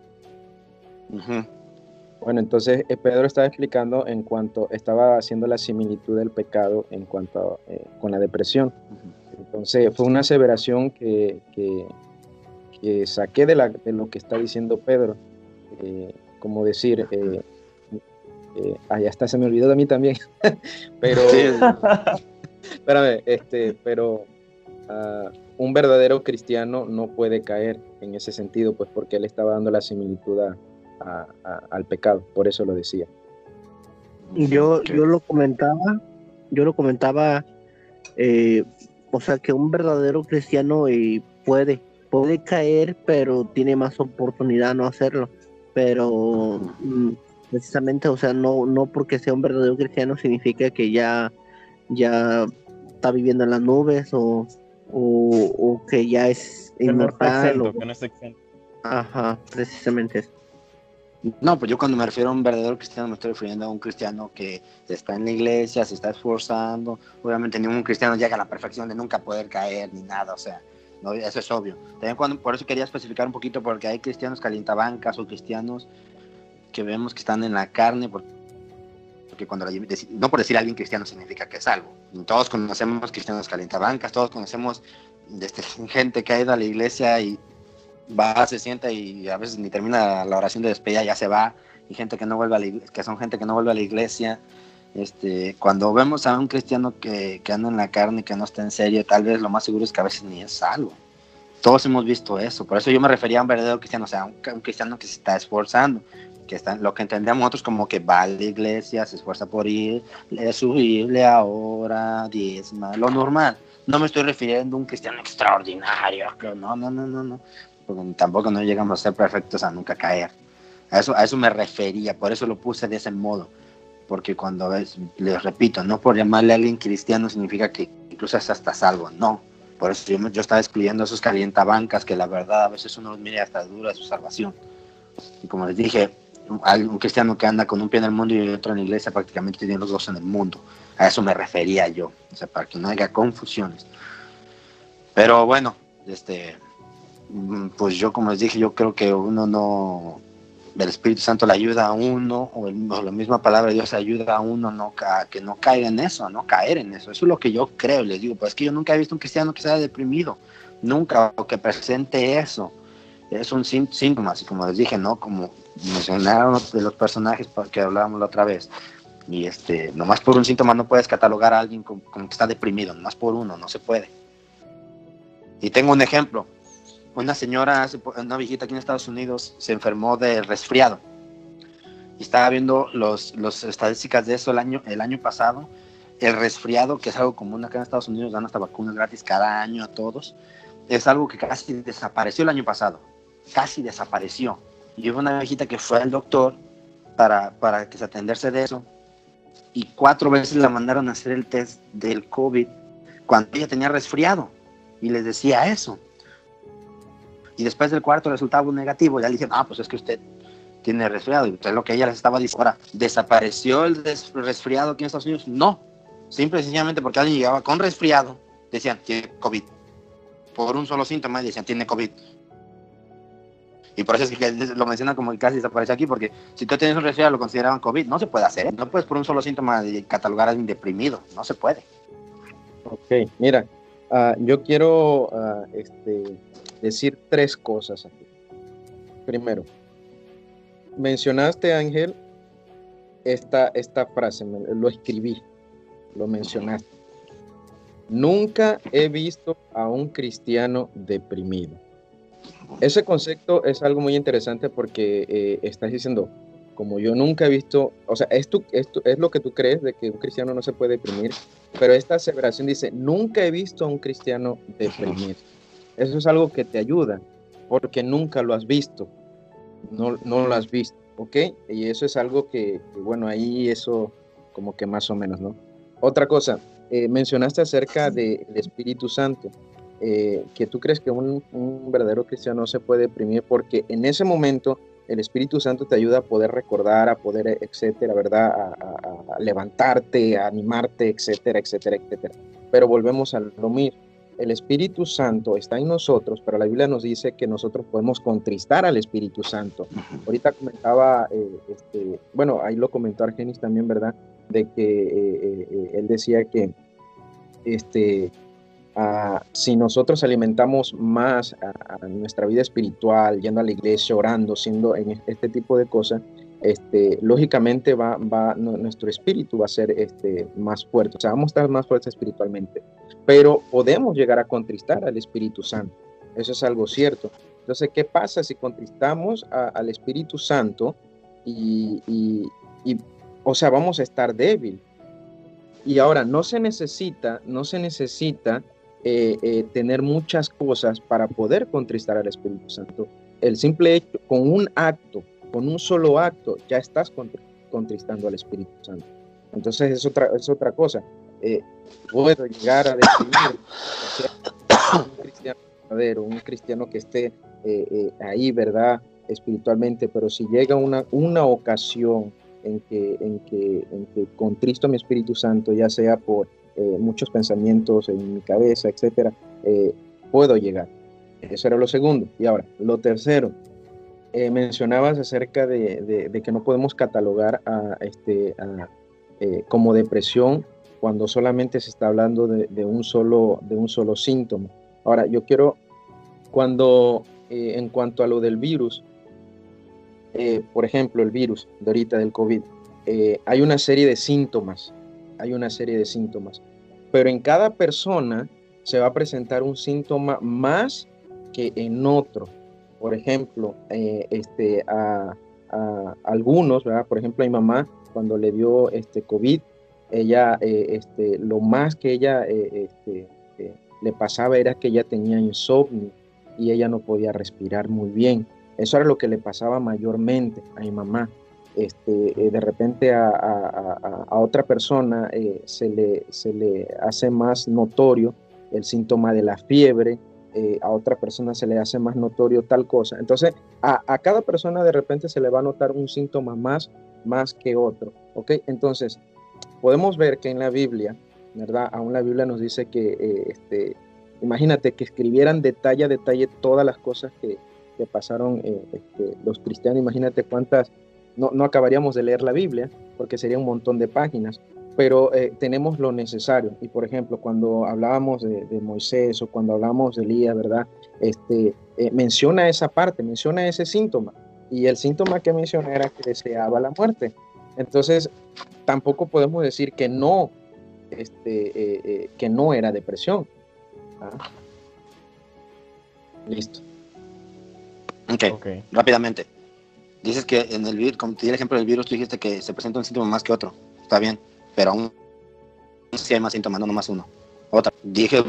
S5: Bueno, entonces Pedro estaba explicando en cuanto estaba haciendo la similitud del pecado en cuanto a, con la depresión. Entonces fue una aseveración que, que, que saqué de, la, de lo que está diciendo Pedro. Eh, como decir, eh, Eh, ay, hasta se me olvidó de mí también. pero, espérame, este, pero ah, un verdadero cristiano no puede caer en ese sentido, pues porque él estaba dando la similitud al pecado, por eso lo decía.
S6: Yo, yo lo comentaba, yo lo comentaba, eh, o sea que un verdadero cristiano eh, puede, puede caer, pero tiene más oportunidad no hacerlo. Pero mm, precisamente, o sea, no, no porque sea un verdadero cristiano significa que ya, ya está viviendo en las nubes o, o, que ya es inmortal. No que no Ajá, precisamente eso.
S4: No, pues yo cuando me refiero a un verdadero cristiano me estoy refiriendo a un cristiano que está en la iglesia, se está esforzando. Obviamente ningún cristiano llega a la perfección de nunca poder caer ni nada, o sea, eso es obvio. También cuando, por eso quería especificar un poquito porque hay cristianos calientabancas o cristianos que vemos que están en la carne, porque cuando no por decir alguien cristiano significa que es algo. Todos conocemos cristianos calientabancas, todos conocemos este, gente que ha ido a la iglesia y va, se sienta y a veces ni termina la oración de despedida, ya se va, y gente que no vuelve a la que son gente que no vuelve a la iglesia. Este, cuando vemos a un cristiano que, que anda en la carne, que no está en serio, tal vez lo más seguro es que a veces ni es salvo. Todos hemos visto eso, por eso yo me refería a un verdadero cristiano, o sea, un, cristiano que se está esforzando, que está, lo que entendemos nosotros como que va a la iglesia, se esfuerza por ir, lee su Biblia, ora, diezma, lo normal. No me estoy refiriendo a un cristiano extraordinario, no, no, no, no, no porque tampoco no llegamos a ser perfectos a nunca caer. A eso, a eso me refería, por eso lo puse de ese modo. Porque cuando ves, les repito, no por llamarle a alguien cristiano significa que incluso es hasta salvo, no. Por eso yo, yo estaba excluyendo a esos calientabancas que la verdad a veces uno mira hasta dura su salvación. Y como les dije, hay un cristiano que anda con un pie en el mundo y otro en la iglesia prácticamente tiene los dos en el mundo. A eso me refería yo, o sea, para que no haya confusiones. Pero bueno, este, Mm, pues yo como les dije, yo creo que uno no, el Espíritu Santo le ayuda a uno, o, la misma palabra de Dios ayuda a uno no a que no caiga en eso, no caer en eso. Eso es lo que yo creo, les digo, pues es que yo nunca he visto un cristiano que sea deprimido, nunca, o que presente eso. Es un síntoma, así como les dije, ¿no? Como mencionaron de los personajes que hablábamos la otra vez. Y este, nomás por un síntoma no puedes catalogar a alguien como, como que está deprimido, nomás por uno, no se puede. Y tengo un ejemplo, una señora, una viejita aquí en Estados Unidos, se enfermó de resfriado. Y estaba viendo las los estadísticas de eso el año, el año pasado. El resfriado, que es algo común acá en Estados Unidos, dan hasta vacunas gratis cada año a todos, es algo que casi desapareció el año pasado. Casi desapareció. Y hubo una viejita que fue al doctor para, para que se atenderse de eso. Y cuatro veces la mandaron a hacer el test del COVID cuando ella tenía resfriado. Y les decía eso y después del cuarto resultado negativo, ya le dije, ah, pues es que usted tiene resfriado. Y lo que ella les estaba diciendo. Ahora, ¿desapareció el resfriado aquí en Estados Unidos? No. Simple y sencillamente porque alguien llegaba con resfriado, decían, tiene COVID. Por un solo síntoma decían, tiene COVID. Y por eso es que lo mencionan como que casi desaparece aquí, porque si tú tienes un resfriado lo consideraban COVID. No se puede hacer. No puedes por un solo síntoma catalogar a alguien deprimido. No se puede.
S5: Ok, mira, ah, yo quiero uh, este, decir tres cosas aquí. Primero, mencionaste, Ángel, esta, esta frase, lo escribí, lo mencionaste. Nunca he visto a un cristiano deprimido. Ese concepto es algo muy interesante porque eh, estás diciendo, como yo nunca he visto, o sea, es, es lo que tú crees de que un cristiano no se puede deprimir, pero esta aseveración dice, nunca he visto a un cristiano deprimido. Eso es algo que te ayuda, porque nunca lo has visto, no, no lo has visto, ¿ok? Y eso es algo que, bueno, ahí eso como que más o menos, ¿no? Otra cosa, eh, mencionaste acerca del Espíritu Santo, eh, que tú crees que un, verdadero cristiano no se puede deprimir porque en ese momento el Espíritu Santo te ayuda a poder recordar, a poder, etcétera, ¿verdad? A, a levantarte, a animarte, etcétera, etcétera, etcétera. Pero volvemos a lo mismo el Espíritu Santo está en nosotros, pero la Biblia nos dice que nosotros podemos contristar al Espíritu Santo. Ahorita comentaba, eh, este, bueno, ahí lo comentó Argenis también, ¿verdad? De que eh, eh, él decía que este, ah, si nosotros alimentamos más a, nuestra vida espiritual, yendo a la iglesia, orando, siendo en este tipo de cosas, este, lógicamente va, nuestro espíritu va a ser este, más fuerte, o sea, vamos a estar más fuertes espiritualmente, pero podemos llegar a contristar al Espíritu Santo, eso es algo cierto. Entonces, ¿qué pasa si contristamos al Espíritu Santo y, y, o sea, vamos a estar débil? Y ahora, no se necesita, no se necesita eh, eh, tener muchas cosas para poder contristar al Espíritu Santo. El simple hecho, con un acto, con un solo acto, ya estás contristando al Espíritu Santo. Entonces es otra, es otra cosa. Eh, puedo llegar a definir un cristiano verdadero, un cristiano que esté ahí, ¿verdad? Espiritualmente, pero si llega una, una ocasión en que, en, que, en que contristo a mi Espíritu Santo, ya sea por muchos pensamientos en mi cabeza, etcétera, puedo llegar. Eso era lo segundo. Y ahora, lo tercero, eh, mencionabas acerca de, que no podemos catalogar a, este, eh, como depresión cuando solamente se está hablando de, un, solo, de un solo síntoma. Ahora, yo quiero, cuando eh, en cuanto a lo del virus, por ejemplo, el virus de ahorita del COVID, hay una serie de síntomas, hay una serie de síntomas, pero en cada persona se va a presentar un síntoma más que en otro. Por ejemplo, eh, este, a, algunos, ¿verdad? por ejemplo, a mi mamá, cuando le dio este COVID, ella, eh, este, lo más que ella eh, este, le pasaba era que ella tenía insomnio y ella no podía respirar muy bien. Eso era lo que le pasaba mayormente a mi mamá. Este, de repente a, a otra persona se, le, se le hace más notorio el síntoma de la fiebre, eh, a otra persona se le hace más notorio tal cosa. Entonces, a, cada persona de repente se le va a notar un síntoma más, más que otro. ¿Ok? Entonces, podemos ver que en la Biblia, ¿verdad? Aún la Biblia nos dice que, eh, este, imagínate que escribieran detalle a detalle todas las cosas que, que pasaron eh, este, los cristianos. Imagínate cuántas, no, no acabaríamos de leer la Biblia, porque sería un montón de páginas pero eh, tenemos lo necesario. Y por ejemplo, cuando hablábamos de, Moisés o cuando hablamos de Elías, ¿verdad? Este, eh, menciona esa parte, menciona ese síntoma. Y el síntoma que menciona era que deseaba la muerte. Entonces, tampoco podemos decir que no, este, eh, que no era depresión. ¿Ah? Listo.
S4: Okay. ok, rápidamente. Dices que en el virus, como te di el ejemplo del virus, tú dijiste que se presenta un síntoma más que otro. Está bien pero aún si hay más síntomas, no nomás uno. Otra, dije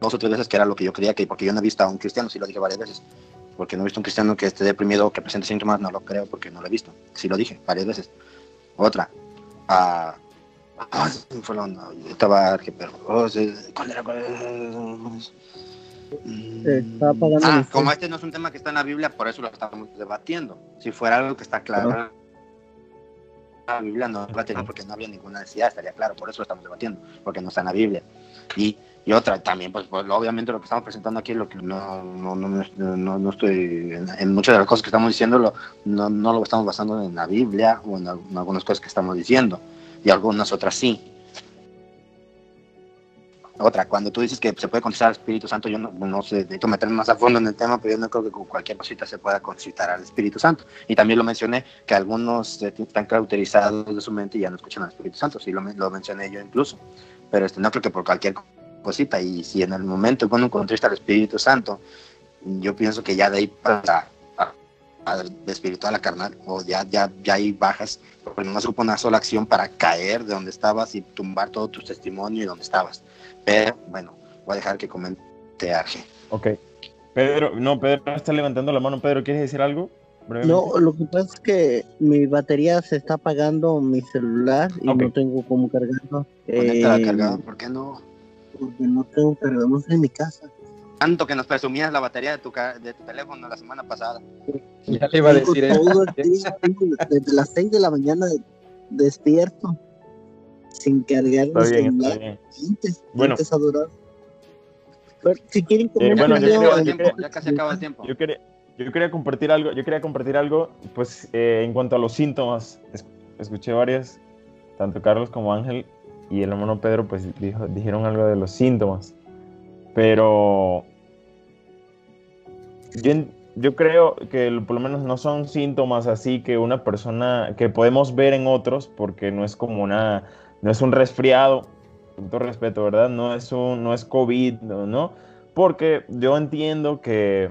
S4: dos o tres veces que era lo que yo creía que, porque yo no he visto a un cristiano, sí lo dije varias veces, porque no he visto a un cristiano que esté deprimido o que presente síntomas, no lo creo porque no lo he visto, sí lo dije varias veces. Otra, ah, ah fue la estaba, pero, oh, ¿cuál era? ah, como este no es un tema que está en la Biblia, por eso lo estamos debatiendo. Si fuera algo que está claro la Biblia no va a tener porque no había ninguna necesidad, estaría claro, por eso lo estamos debatiendo, porque no está en la Biblia. Y, y otra también, pues, pues, obviamente lo que estamos presentando aquí lo que no, no, no, no estoy, en, muchas de las cosas que estamos diciendo, no, no lo estamos basando en la Biblia o en algunas cosas que estamos diciendo, y algunas otras sí. Otra, cuando tú dices que se puede contestar al Espíritu Santo, yo no, no sé, necesito meterme más a fondo en el tema, pero yo no creo que con cualquier cosita se pueda contestar al Espíritu Santo. Y también lo mencioné, que algunos están cauterizados de su mente y ya no escuchan al Espíritu Santo, sí lo, lo mencioné yo incluso. Pero este, no creo que por cualquier cosita, y si en el momento uno contesta al Espíritu Santo, yo pienso que ya de ahí para de espiritual a carnal, o ya, ya, ya ahí bajas, porque no supo una sola acción para caer de donde estabas y tumbar todo tu testimonio y donde estabas. Pero bueno, voy a dejar que comente Arge.
S7: Ok. Pedro, no, Pedro está levantando la mano. Pedro, ¿quieres decir algo?
S6: No, lo que pasa es que mi batería se está apagando mi celular y no tengo cómo cargarlo.
S4: Eh, cargado, ¿por qué no?
S6: Porque no tengo cargador en mi casa.
S4: Tanto que nos presumías la batería de tu, de tu teléfono la semana pasada.
S5: Ya te iba a decir eso.
S6: Desde las 6 de la mañana despierto sin cargar
S7: está bien, está bien. bueno.
S6: si quieren
S7: eh, bueno, yo quería, ya casi acaba el tiempo. Yo quería, yo quería compartir algo, yo quería compartir algo, pues eh, en cuanto a los síntomas, escuché varias, tanto Carlos como Ángel y el hermano Pedro, pues dijo, dijeron algo de los síntomas, pero yo, yo creo que por lo menos no son síntomas así que una persona que podemos ver en otros, porque no es como una, no es un resfriado, con todo respeto, ¿verdad? No es un, no es COVID, ¿no? Porque yo entiendo que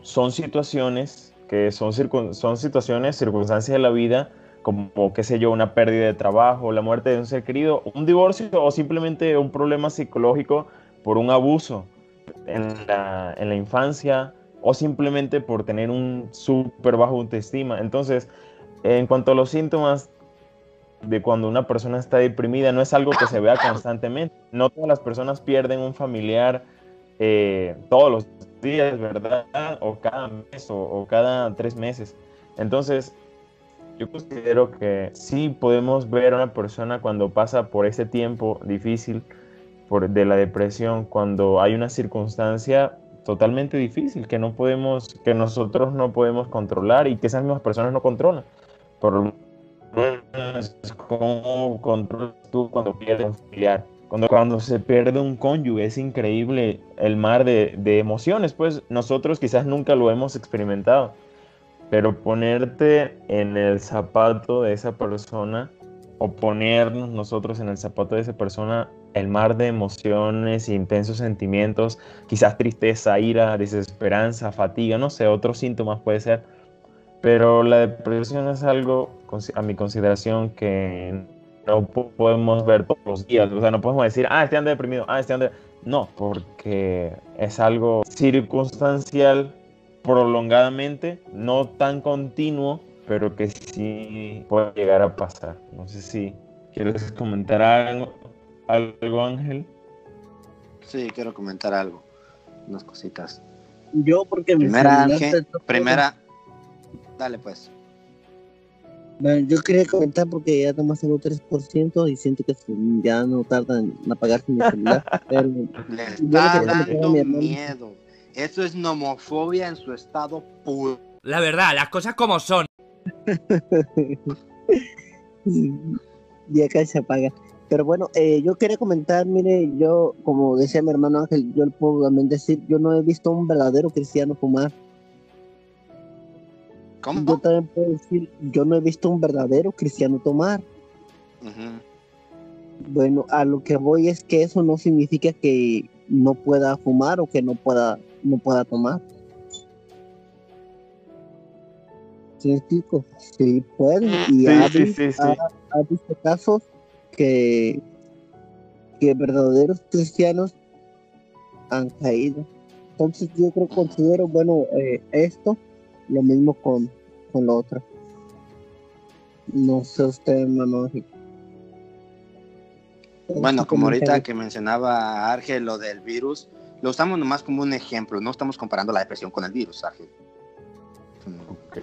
S7: son situaciones que son, son situaciones, circunstancias de la vida, como, qué sé yo, una pérdida de trabajo, la muerte de un ser querido, un divorcio o simplemente un problema psicológico por un abuso en la, infancia o simplemente por tener un súper bajo autoestima. Entonces, en cuanto a los síntomas de cuando una persona está deprimida, no es algo que se vea constantemente. No todas las personas pierden un familiar eh, todos los días, ¿verdad? O cada mes o, cada tres meses. Entonces, yo considero que sí podemos ver a una persona cuando pasa por ese tiempo difícil de la depresión, cuando hay una circunstancia totalmente difícil que no podemos, que nosotros no podemos controlar y que esas mismas personas no controlan. Por cómo controlas tú cuando pierdes un familiar. Cuando, cuando se pierde un cónyuge es increíble el mar de emociones, pues nosotros quizás nunca lo hemos experimentado, pero ponerte en el zapato de esa persona o ponernos nosotros en el zapato de esa persona el mar de emociones, intensos sentimientos, quizás tristeza, ira, desesperanza, fatiga, no sé, otros síntomas puede ser. Pero la depresión es algo, a mi consideración, que no podemos ver todos los días. O sea, no podemos decir, ah, este anda deprimido, ah, este anda... No, porque es algo circunstancial, prolongadamente, no tan continuo, pero que sí puede llegar a pasar. No sé si quieres comentar algo, ¿Algo, Ángel?
S4: Sí, quiero comentar algo. Unas cositas.
S6: Yo, porque
S4: Primera, Ángel. Primera. Dale, pues.
S6: Bueno, yo quería comentar porque ya nomás tengo 3% y siento que ya no tardan en apagarse mi celular. pero
S4: Le está dando miedo. Eso es nomofobia en su estado puro.
S12: La verdad, las cosas como son.
S6: y acá se apaga. Pero bueno, eh, yo quería comentar, mire, yo, como decía mi hermano Ángel, yo le puedo también decir, yo no he visto un verdadero cristiano fumar.
S4: ¿Cómo?
S6: Yo también puedo decir, yo no he visto un verdadero cristiano tomar. Bueno, a lo que voy es que eso no significa que no pueda fumar o que no pueda, no pueda tomar. ¿Sí Sí puede. Y ha, ha visto casos que, que verdaderos cristianos han caído. Entonces yo creo, considero, bueno, eh, esto, lo mismo con, con lo otro. No sé usted, hermano.
S4: Bueno, como ahorita que mencionaba Argel lo del virus, lo usamos nomás como un ejemplo, no estamos comparando la depresión con el virus, Argel.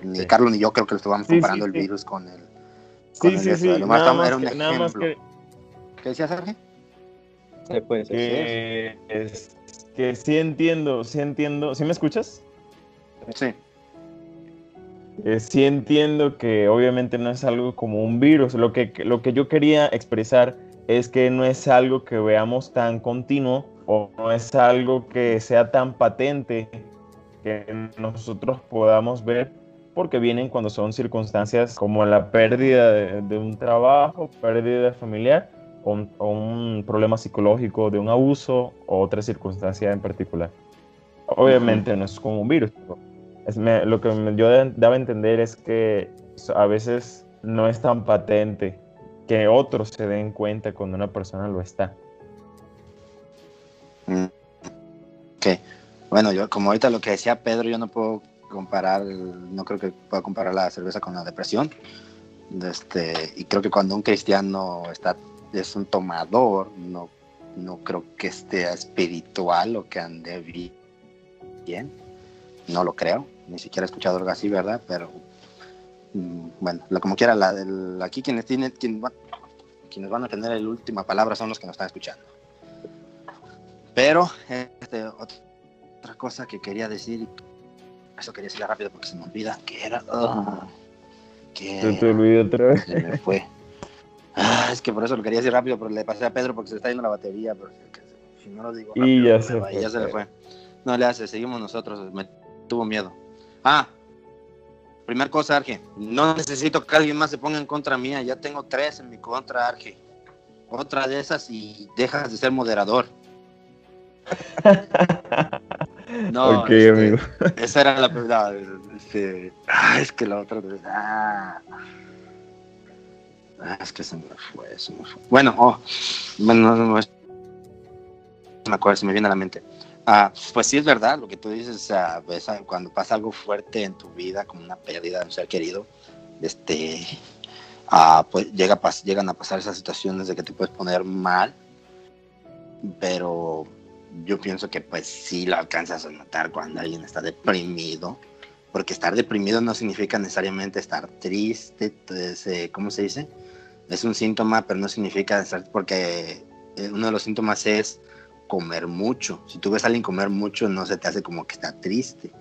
S4: Ni Carlos ni yo creo que lo estábamos comparando el virus con el,
S7: sí, sí, sí. Nada más, que, nada más que...
S4: ¿Qué decías, Sergio?
S5: Sí, pues,
S7: que, es, que sí entiendo, sí entiendo. ¿Sí me escuchas?
S4: Sí.
S7: Eh, sí entiendo que obviamente no es algo como un virus. Lo que, lo que yo quería expresar es que no es algo que veamos tan continuo o no es algo que sea tan patente que nosotros podamos ver porque vienen cuando son circunstancias como la pérdida de, un trabajo, pérdida familiar o un, problema psicológico de un abuso o otra circunstancia en particular. Obviamente no es como un virus, lo que yo daba a entender es que a veces no es tan patente que otros se den cuenta cuando una persona lo está.
S4: Mm. Ok, bueno, yo como ahorita lo que decía Pedro, yo no puedo comparar, no creo que pueda comparar la cerveza con la depresión. Este, y creo que cuando un cristiano está, es un tomador, no, no creo que esté espiritual o que ande bien. No lo creo. Ni siquiera he escuchado algo así, ¿verdad? Pero mm, bueno, como quiera, la, aquí quienes tienen, quienes van a tener la última palabra son los que nos están escuchando. Pero, este, otra cosa que quería decir, eso quería decirle rápido porque se me olvida que era. Ah,
S7: que se te olvidó otra vez.
S4: Se me fue. Ah, es que por eso lo quería decir rápido, pero le pasé a Pedro porque se le está yendo la batería. Pero si no lo digo
S7: rápido, y ya se, fue,
S4: ya se le fue. No le hace, seguimos nosotros. Me tuvo miedo. Ah, primer cosa, Arge. No necesito que alguien más se ponga en contra mía. Ya tengo tres en mi contra, Arge. Otra de esas y dejas de ser moderador. No, este,
S7: amigo.
S4: Esa era la verdad. Este, ah, es que la otra. Ah, Ah, es que se me fue, se me fue. Bueno, oh, bueno, no, me acuerdo, se me viene a la mente. Ah, pues sí es verdad lo que tú dices, ah, cuando pasa algo fuerte en tu vida, como una pérdida de un ser querido, este, ah, pues llega llegan a pasar esas situaciones de que te puedes poner mal, pero yo pienso que pues sí lo alcanzas a notar cuando alguien está deprimido, porque estar deprimido no significa necesariamente estar triste, eh, ¿cómo se dice? Es un síntoma, pero no significa estar, porque eh, uno de los síntomas es comer mucho. Si tú ves a alguien comer mucho, no se te hace como que está triste.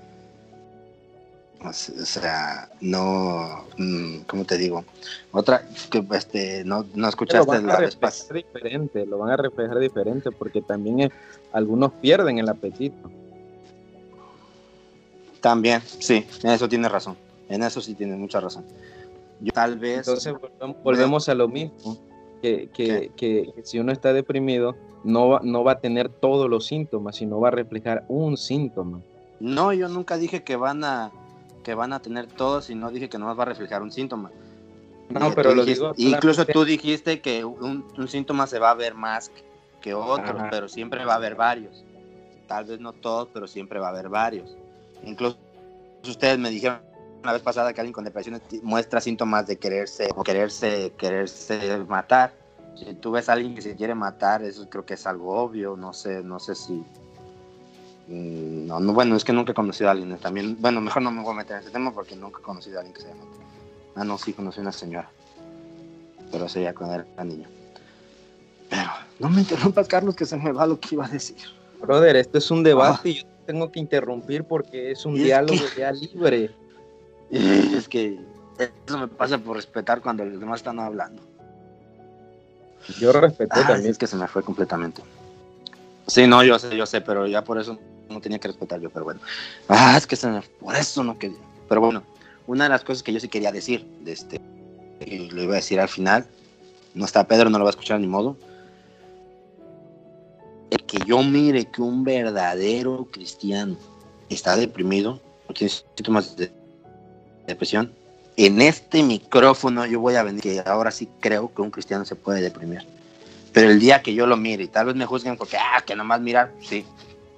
S4: O se- o sea, no, mm, ¿cómo te digo? Otra, que este, no, no
S5: lo
S4: escuchaste
S5: van a
S4: la vez
S5: reflejar
S4: pasada.
S5: diferente, lo van a reflejar diferente porque también eh, algunos pierden el apetito.
S4: También, sí, en eso tienes razón. En eso sí tienes mucha razón. Yo tal vez.
S5: Entonces volvemos, a lo mismo, que, que, que- que si uno está deprimido no va, no va a tener todos los síntomas, sino va a reflejar un síntoma.
S4: No, yo nunca dije que van a que van a tener todos y no dije que no va a reflejar un síntoma.
S5: No, pero lo
S4: dijiste-
S5: digo
S4: incluso tú dijiste que un, un síntoma se va a ver más que otro,
S5: Ajá.
S4: pero siempre va a haber varios. Tal vez no todos, pero siempre va a haber varios. Incluso ustedes me dijeron la vez pasada que alguien con depresión muestra síntomas de quererse o quererse quererse matar. Si tú ves a alguien que se quiere matar, eso creo que es algo obvio. No sé, no sé si No, no, bueno, es que nunca he conocido a alguien. También, bueno, mejor no me voy a meter en ese tema porque nunca he conocido a alguien que se llama. Ah, no, sí, conocí a una señora. Pero eso ya cuando era niño. Pero no me interrumpas, Carlos, que se me va lo que iba a decir.
S5: Brother, esto es un debate y yo tengo que interrumpir porque es un
S4: Ah. Es
S5: diálogo
S4: que-
S5: ya libre.
S4: Es que eso me pasa por respetar cuando los demás están hablando.
S5: Yo respeté
S4: Ah,
S5: también.
S4: Es que se me fue completamente. Sí, no, yo sé, yo sé, pero ya por eso no tenía que respetar yo, pero bueno. Ah, es que se por eso no quería. Pero bueno, una de las cosas que yo sí quería decir, de este, y lo iba a decir al final, no está Pedro, no lo va a escuchar ni modo. El que yo mire que un verdadero cristiano está deprimido, o tiene síntomas de depresión, en este micrófono yo voy a venir que ahora sí creo que un cristiano se puede deprimir. Pero el día que yo lo mire, y tal vez me juzguen porque, ah, que nomás mirar, sí,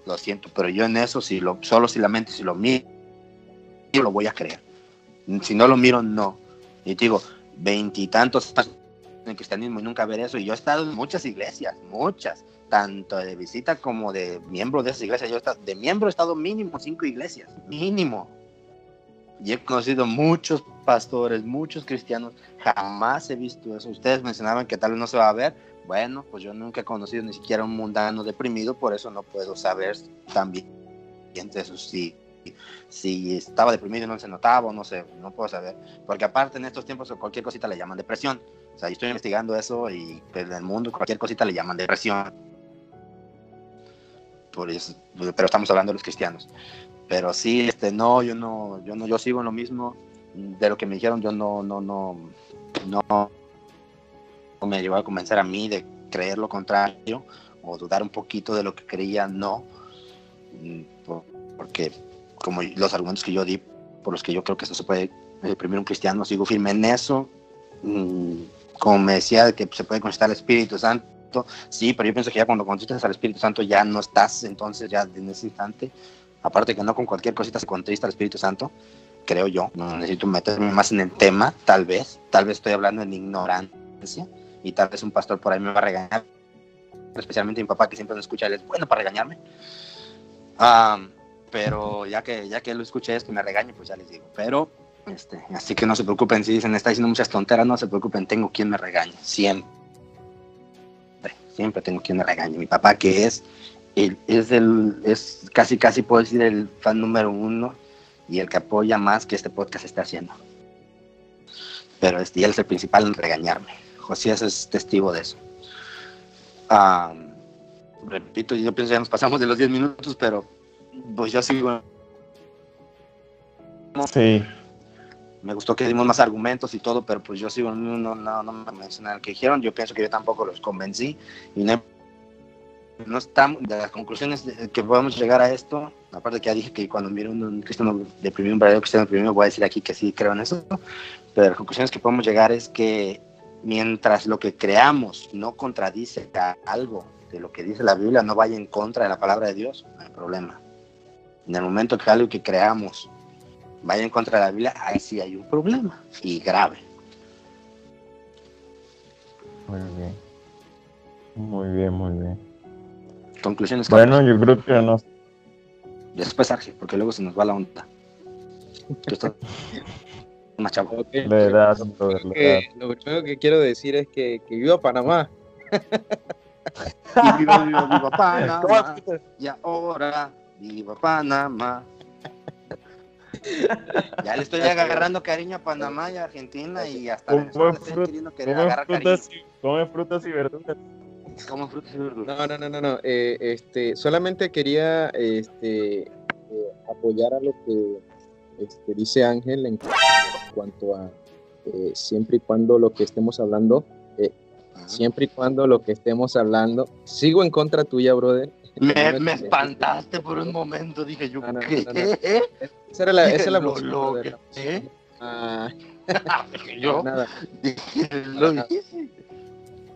S4: lo siento, pero yo en eso, si lo, solo si la mente, si lo miro, lo voy a creer. Si no lo miro, no. Y te digo, veintitantos años en cristianismo y nunca ver eso. Y yo he estado en muchas iglesias, muchas, tanto de visita como de miembro de esas iglesias. Yo he estado, de miembro he estado mínimo cinco iglesias, mínimo. Y he conocido muchos pastores, muchos cristianos. Jamás he visto eso. Ustedes mencionaban que tal vez no se va a ver. Bueno, pues yo nunca he conocido ni siquiera un mundano deprimido, por eso no puedo saber también de eso si, estaba deprimido y no se notaba no sé, no puedo saber. Porque aparte en estos tiempos cualquier cosita le llaman depresión. O sea, yo estoy investigando eso y en el mundo cualquier cosita le llaman depresión. Por eso, pero estamos hablando de los cristianos. Pero sí, este, no, yo no, yo no, yo sigo lo mismo de lo que me dijeron. Yo no, no, no, no me llegó a convencer a mí de creer lo contrario o dudar un poquito de lo que creía. No, Mm, por- porque como los argumentos que yo di por los que yo creo que esto se puede deprimir un cristiano, sigo firme en eso. Mm, Como me decía de que se puede conquistar el Espíritu Santo, sí, pero yo pienso que ya cuando conquistas al Espíritu Santo ya no estás, entonces ya en ese instante, aparte que no con cualquier cosita se conquista el Espíritu Santo, creo yo, no necesito meterme más en el tema, tal vez, tal vez estoy hablando en ignorancia y tal vez un pastor por ahí me va a regañar, especialmente mi papá que siempre me escucha, él es bueno para regañarme. Ah, pero ya que ya que lo escuché esto y me regañe, pues ya les digo. Pero, este, así que no se preocupen si dicen está diciendo muchas tonteras, no se preocupen, tengo quien me regañe, siempre. Siempre tengo quien me regañe. Mi papá que es, es el, es casi casi puedo decir el fan número uno y el que apoya más que este podcast esté haciendo. Pero este, él es el principal en regañarme. Josías es testigo de eso. Ah, repito, yo pienso que ya nos pasamos de los 10 minutos, pero pues yo sigo
S7: Sí.
S4: Me gustó que dimos más argumentos y todo, pero pues yo sigo, no, no, no, me mencionaron que dijeron. Yo pienso que yo tampoco los convencí y no, no estamos de las conclusiones que podemos llegar a esto. Aparte que ya dije que cuando miro un, un cristiano deprimido, un verdadero cristiano deprimido, voy a decir aquí que sí creo en eso. Pero las conclusiones que podemos llegar es que mientras lo que creamos no contradice a algo de lo que dice la Biblia, no vaya en contra de la palabra de Dios, no hay problema. En el momento que algo que creamos vaya en contra de la Biblia, ahí sí hay un problema y grave.
S7: Muy bien. Muy bien, muy bien.
S4: Conclusiones.
S7: Bueno, yo creo que no.
S4: Después Arge, porque luego se nos va la onda. Más chavo.
S7: Le das, brother, le
S5: Que lo primero que quiero decir es que, que viva Panamá.
S4: Y viva, viva, viva Panamá. Y ahora, viva Panamá. Ya le estoy agarrando cariño a Panamá y a Argentina y hasta
S7: Come frutas, y- come frutas y verduras.
S4: Como frutas y verduras.
S5: No, no, no, no, no. eh, este, solamente quería este, eh, apoyar a lo que este, dice Ángel en cuanto a eh, siempre y cuando lo que estemos hablando, eh, siempre y cuando lo que estemos hablando, sigo en contra tuya, brother.
S4: Me,
S5: No
S4: me
S5: te-
S4: espantaste por un momento, dije yo,
S5: No, no,
S4: ¿qué?
S5: no. Esa era la, esa es la
S4: Lo
S5: brother, la emoción. Ah,
S4: Dije yo,
S5: nada.
S4: dije, lo
S5: Nada.
S4: hice.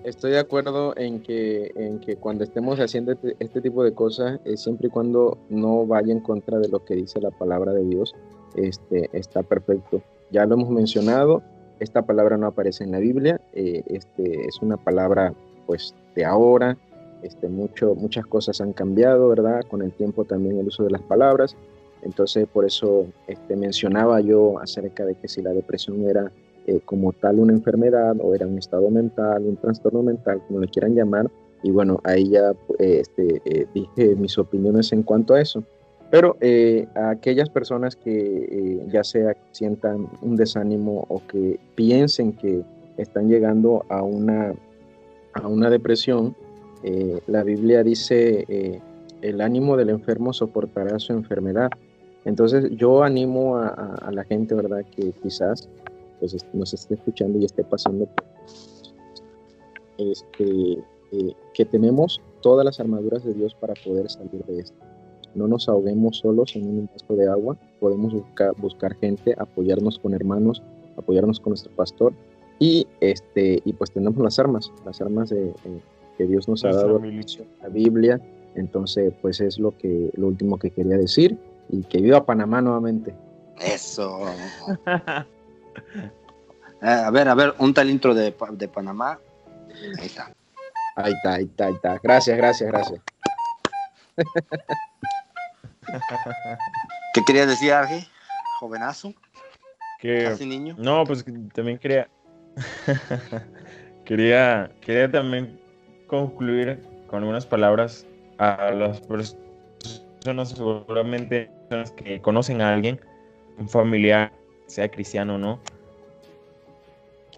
S5: Estoy de acuerdo en que, en que cuando estemos haciendo este, este tipo de cosas, eh, siempre y cuando no vaya en contra de lo que dice la palabra de Dios, este, está perfecto. Ya lo hemos mencionado, esta palabra no aparece en la Biblia, eh, este, es una palabra pues de ahora, este, mucho, muchas cosas han cambiado, ¿verdad? Con el tiempo también el uso de las palabras, entonces por eso este, mencionaba yo acerca de que si la depresión era eh, como tal una enfermedad o era un estado mental, un trastorno mental, como le quieran llamar. Y bueno, ahí ya eh, este, dije mis opiniones en cuanto a eso. Pero eh, a aquellas personas que eh, ya sea sientan un desánimo o que piensen que están llegando a una, a una depresión, eh, la Biblia dice, el ánimo del enfermo soportará su enfermedad. Entonces yo animo a, la gente, ¿verdad? Que quizás pues nos esté escuchando y esté pasando por este, que tenemos todas las armaduras de Dios para poder salir de esto. No nos ahoguemos solos en un vaso de agua, podemos buscar, buscar gente, apoyarnos con hermanos, apoyarnos con nuestro pastor y, este, y pues tenemos las armas, las armas de, eh, que Dios nos ha dado,
S7: milicia.
S5: la Biblia. Entonces, pues es lo, que, lo último que quería decir y que viva Panamá nuevamente.
S4: Eso. Eh, a ver, a ver, un tal intro de, de Panamá. Ahí está.
S5: Ahí está, ahí está, ahí está. Gracias, gracias, gracias.
S4: ¿Qué quería decir, Arge? Jovenazo,
S7: Que,
S4: casi niño.
S7: no, pues también quería, quería, quería también concluir con algunas palabras a las personas, seguramente personas que conocen a alguien, un familiar, sea cristiano o no,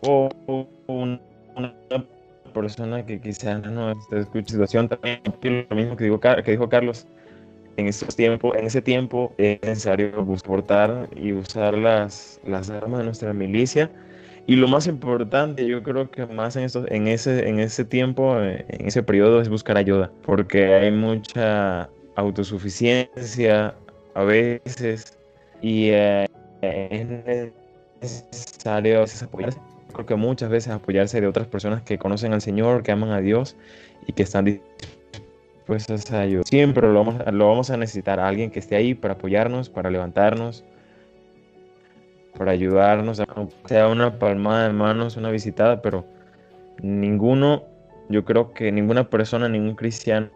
S7: o un- una persona que quizás no esté escuchando situación, también lo mismo que, digo, que dijo Carlos, en estos tiempos, en ese tiempo es necesario soportar y usar las, las armas de nuestra milicia. Y lo más importante, yo creo que más en, estos, en, ese, en ese tiempo, eh, en ese periodo, es buscar ayuda, porque hay mucha autosuficiencia a veces y eh, es necesario apoyarse. Creo que muchas veces apoyarse de otras personas que conocen al Señor, que aman a Dios y que están dispuestas a ayudar. Siempre lo vamos, lo vamos a necesitar, alguien que esté ahí para apoyarnos, para levantarnos, para ayudarnos, sea una palmada de manos, una visitada, pero ninguno, yo creo que ninguna persona, ningún cristiano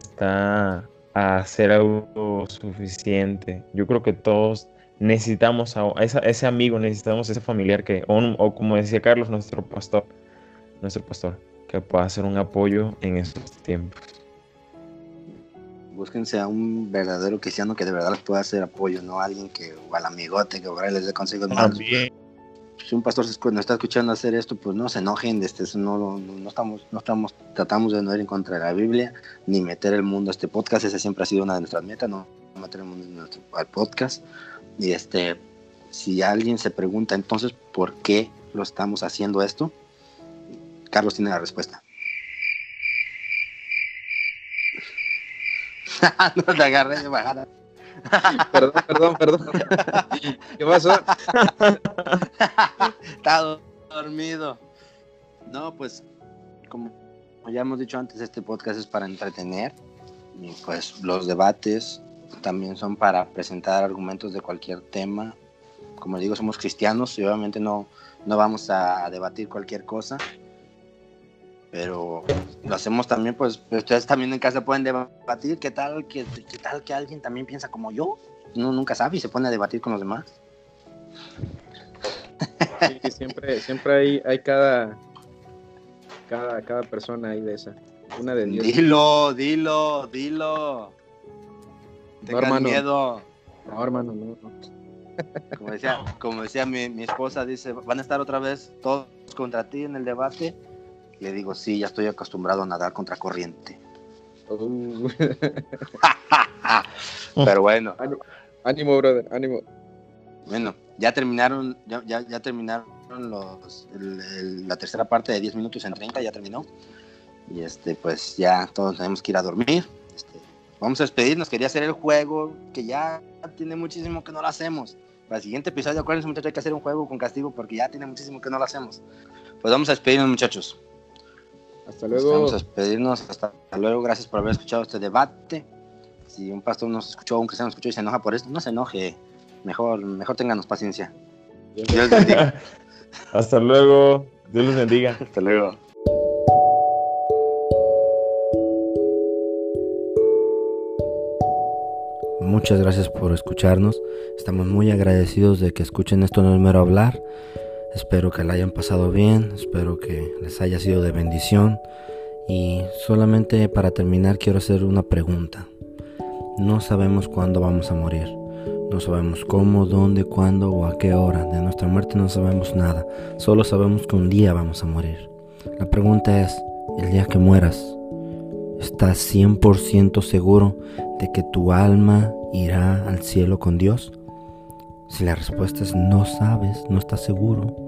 S7: está a ser autosuficiente. Yo creo que todos necesitamos a, esa- ese amigo, necesitamos ese familiar que, o, o como decía Carlos, nuestro pastor, nuestro pastor, que pueda ser un apoyo en estos tiempos.
S4: Búsquense a un verdadero cristiano que de verdad les pueda hacer apoyo, no a alguien que, o al amigote que por ahí les dé consejos malos. Si un pastor nos está escuchando hacer esto, pues no se enojen, este, no, no, no estamos, no estamos, tratamos de no ir en contra de la Biblia, ni meter el mundo a este podcast, esa siempre ha sido una de nuestras metas, no meter el mundo en nuestro- al podcast, Y este, si alguien se pregunta entonces por qué lo estamos haciendo esto, Carlos tiene la respuesta. no te agarré de bajada.
S5: perdón, perdón, perdón. ¿Qué pasó?
S4: Está dormido. No, pues, como ya hemos dicho antes, este podcast es para entretener. Y pues los debates también son para presentar argumentos de cualquier tema. Como digo, somos cristianos y obviamente no, no vamos a debatir cualquier cosa pero lo hacemos también, pues ustedes también en casa pueden debatir, ¿qué tal que, qué tal que alguien también piensa como yo? Uno nunca sabe y se pone a debatir con los demás.
S5: Sí, siempre, siempre hay, hay cada, cada, cada persona ahí de esa. Una de Dios.
S4: Dilo, dilo, dilo.
S5: No, hermano.
S4: miedo.
S5: No, hermano, no.
S4: Como decía, como decía mi, mi esposa, dice, van a estar otra vez todos contra ti en el debate. Le digo, sí, ya estoy acostumbrado a nadar contra corriente.
S5: Uh.
S4: Pero bueno.
S5: Ánimo, brother, ánimo.
S4: Bueno, ya terminaron, ya, ya, ya terminaron los, el- el- la tercera parte de 10 minutos en 30, ya terminó. Y este, pues ya todos tenemos que ir a dormir. Este, vamos a despedirnos, quería hacer el juego, que ya tiene muchísimo que no lo hacemos. Para el siguiente episodio, acuérdense muchachos, hay que hacer un juego con castigo porque ya tiene muchísimo que no lo hacemos. Pues vamos a despedirnos muchachos.
S5: Hasta
S4: Pues
S5: luego.
S4: Vamos a despedirnos. Hasta luego. Gracias por haber escuchado este debate. Si un pastor nos escuchó, un cristiano nos escuchó y se enoja por esto, no se enoje. Mejor, mejor ténganos paciencia. Dios les bendiga.
S7: Hasta luego. Dios los bendiga.
S4: Hasta luego.
S1: Muchas gracias por escucharnos. Estamos muy agradecidos de que escuchen esto no es mero hablar. Espero que la hayan pasado bien, espero que les haya sido de bendición. Y solamente para terminar quiero hacer una pregunta. No sabemos cuándo vamos a morir. No sabemos cómo, dónde, cuándo o a qué hora. De nuestra muerte no sabemos nada. Solo sabemos que un día vamos a morir. La pregunta es, el día que mueras, ¿estás 100% seguro de que tu alma irá al cielo con Dios? Si la respuesta es no sabes, no estás seguro,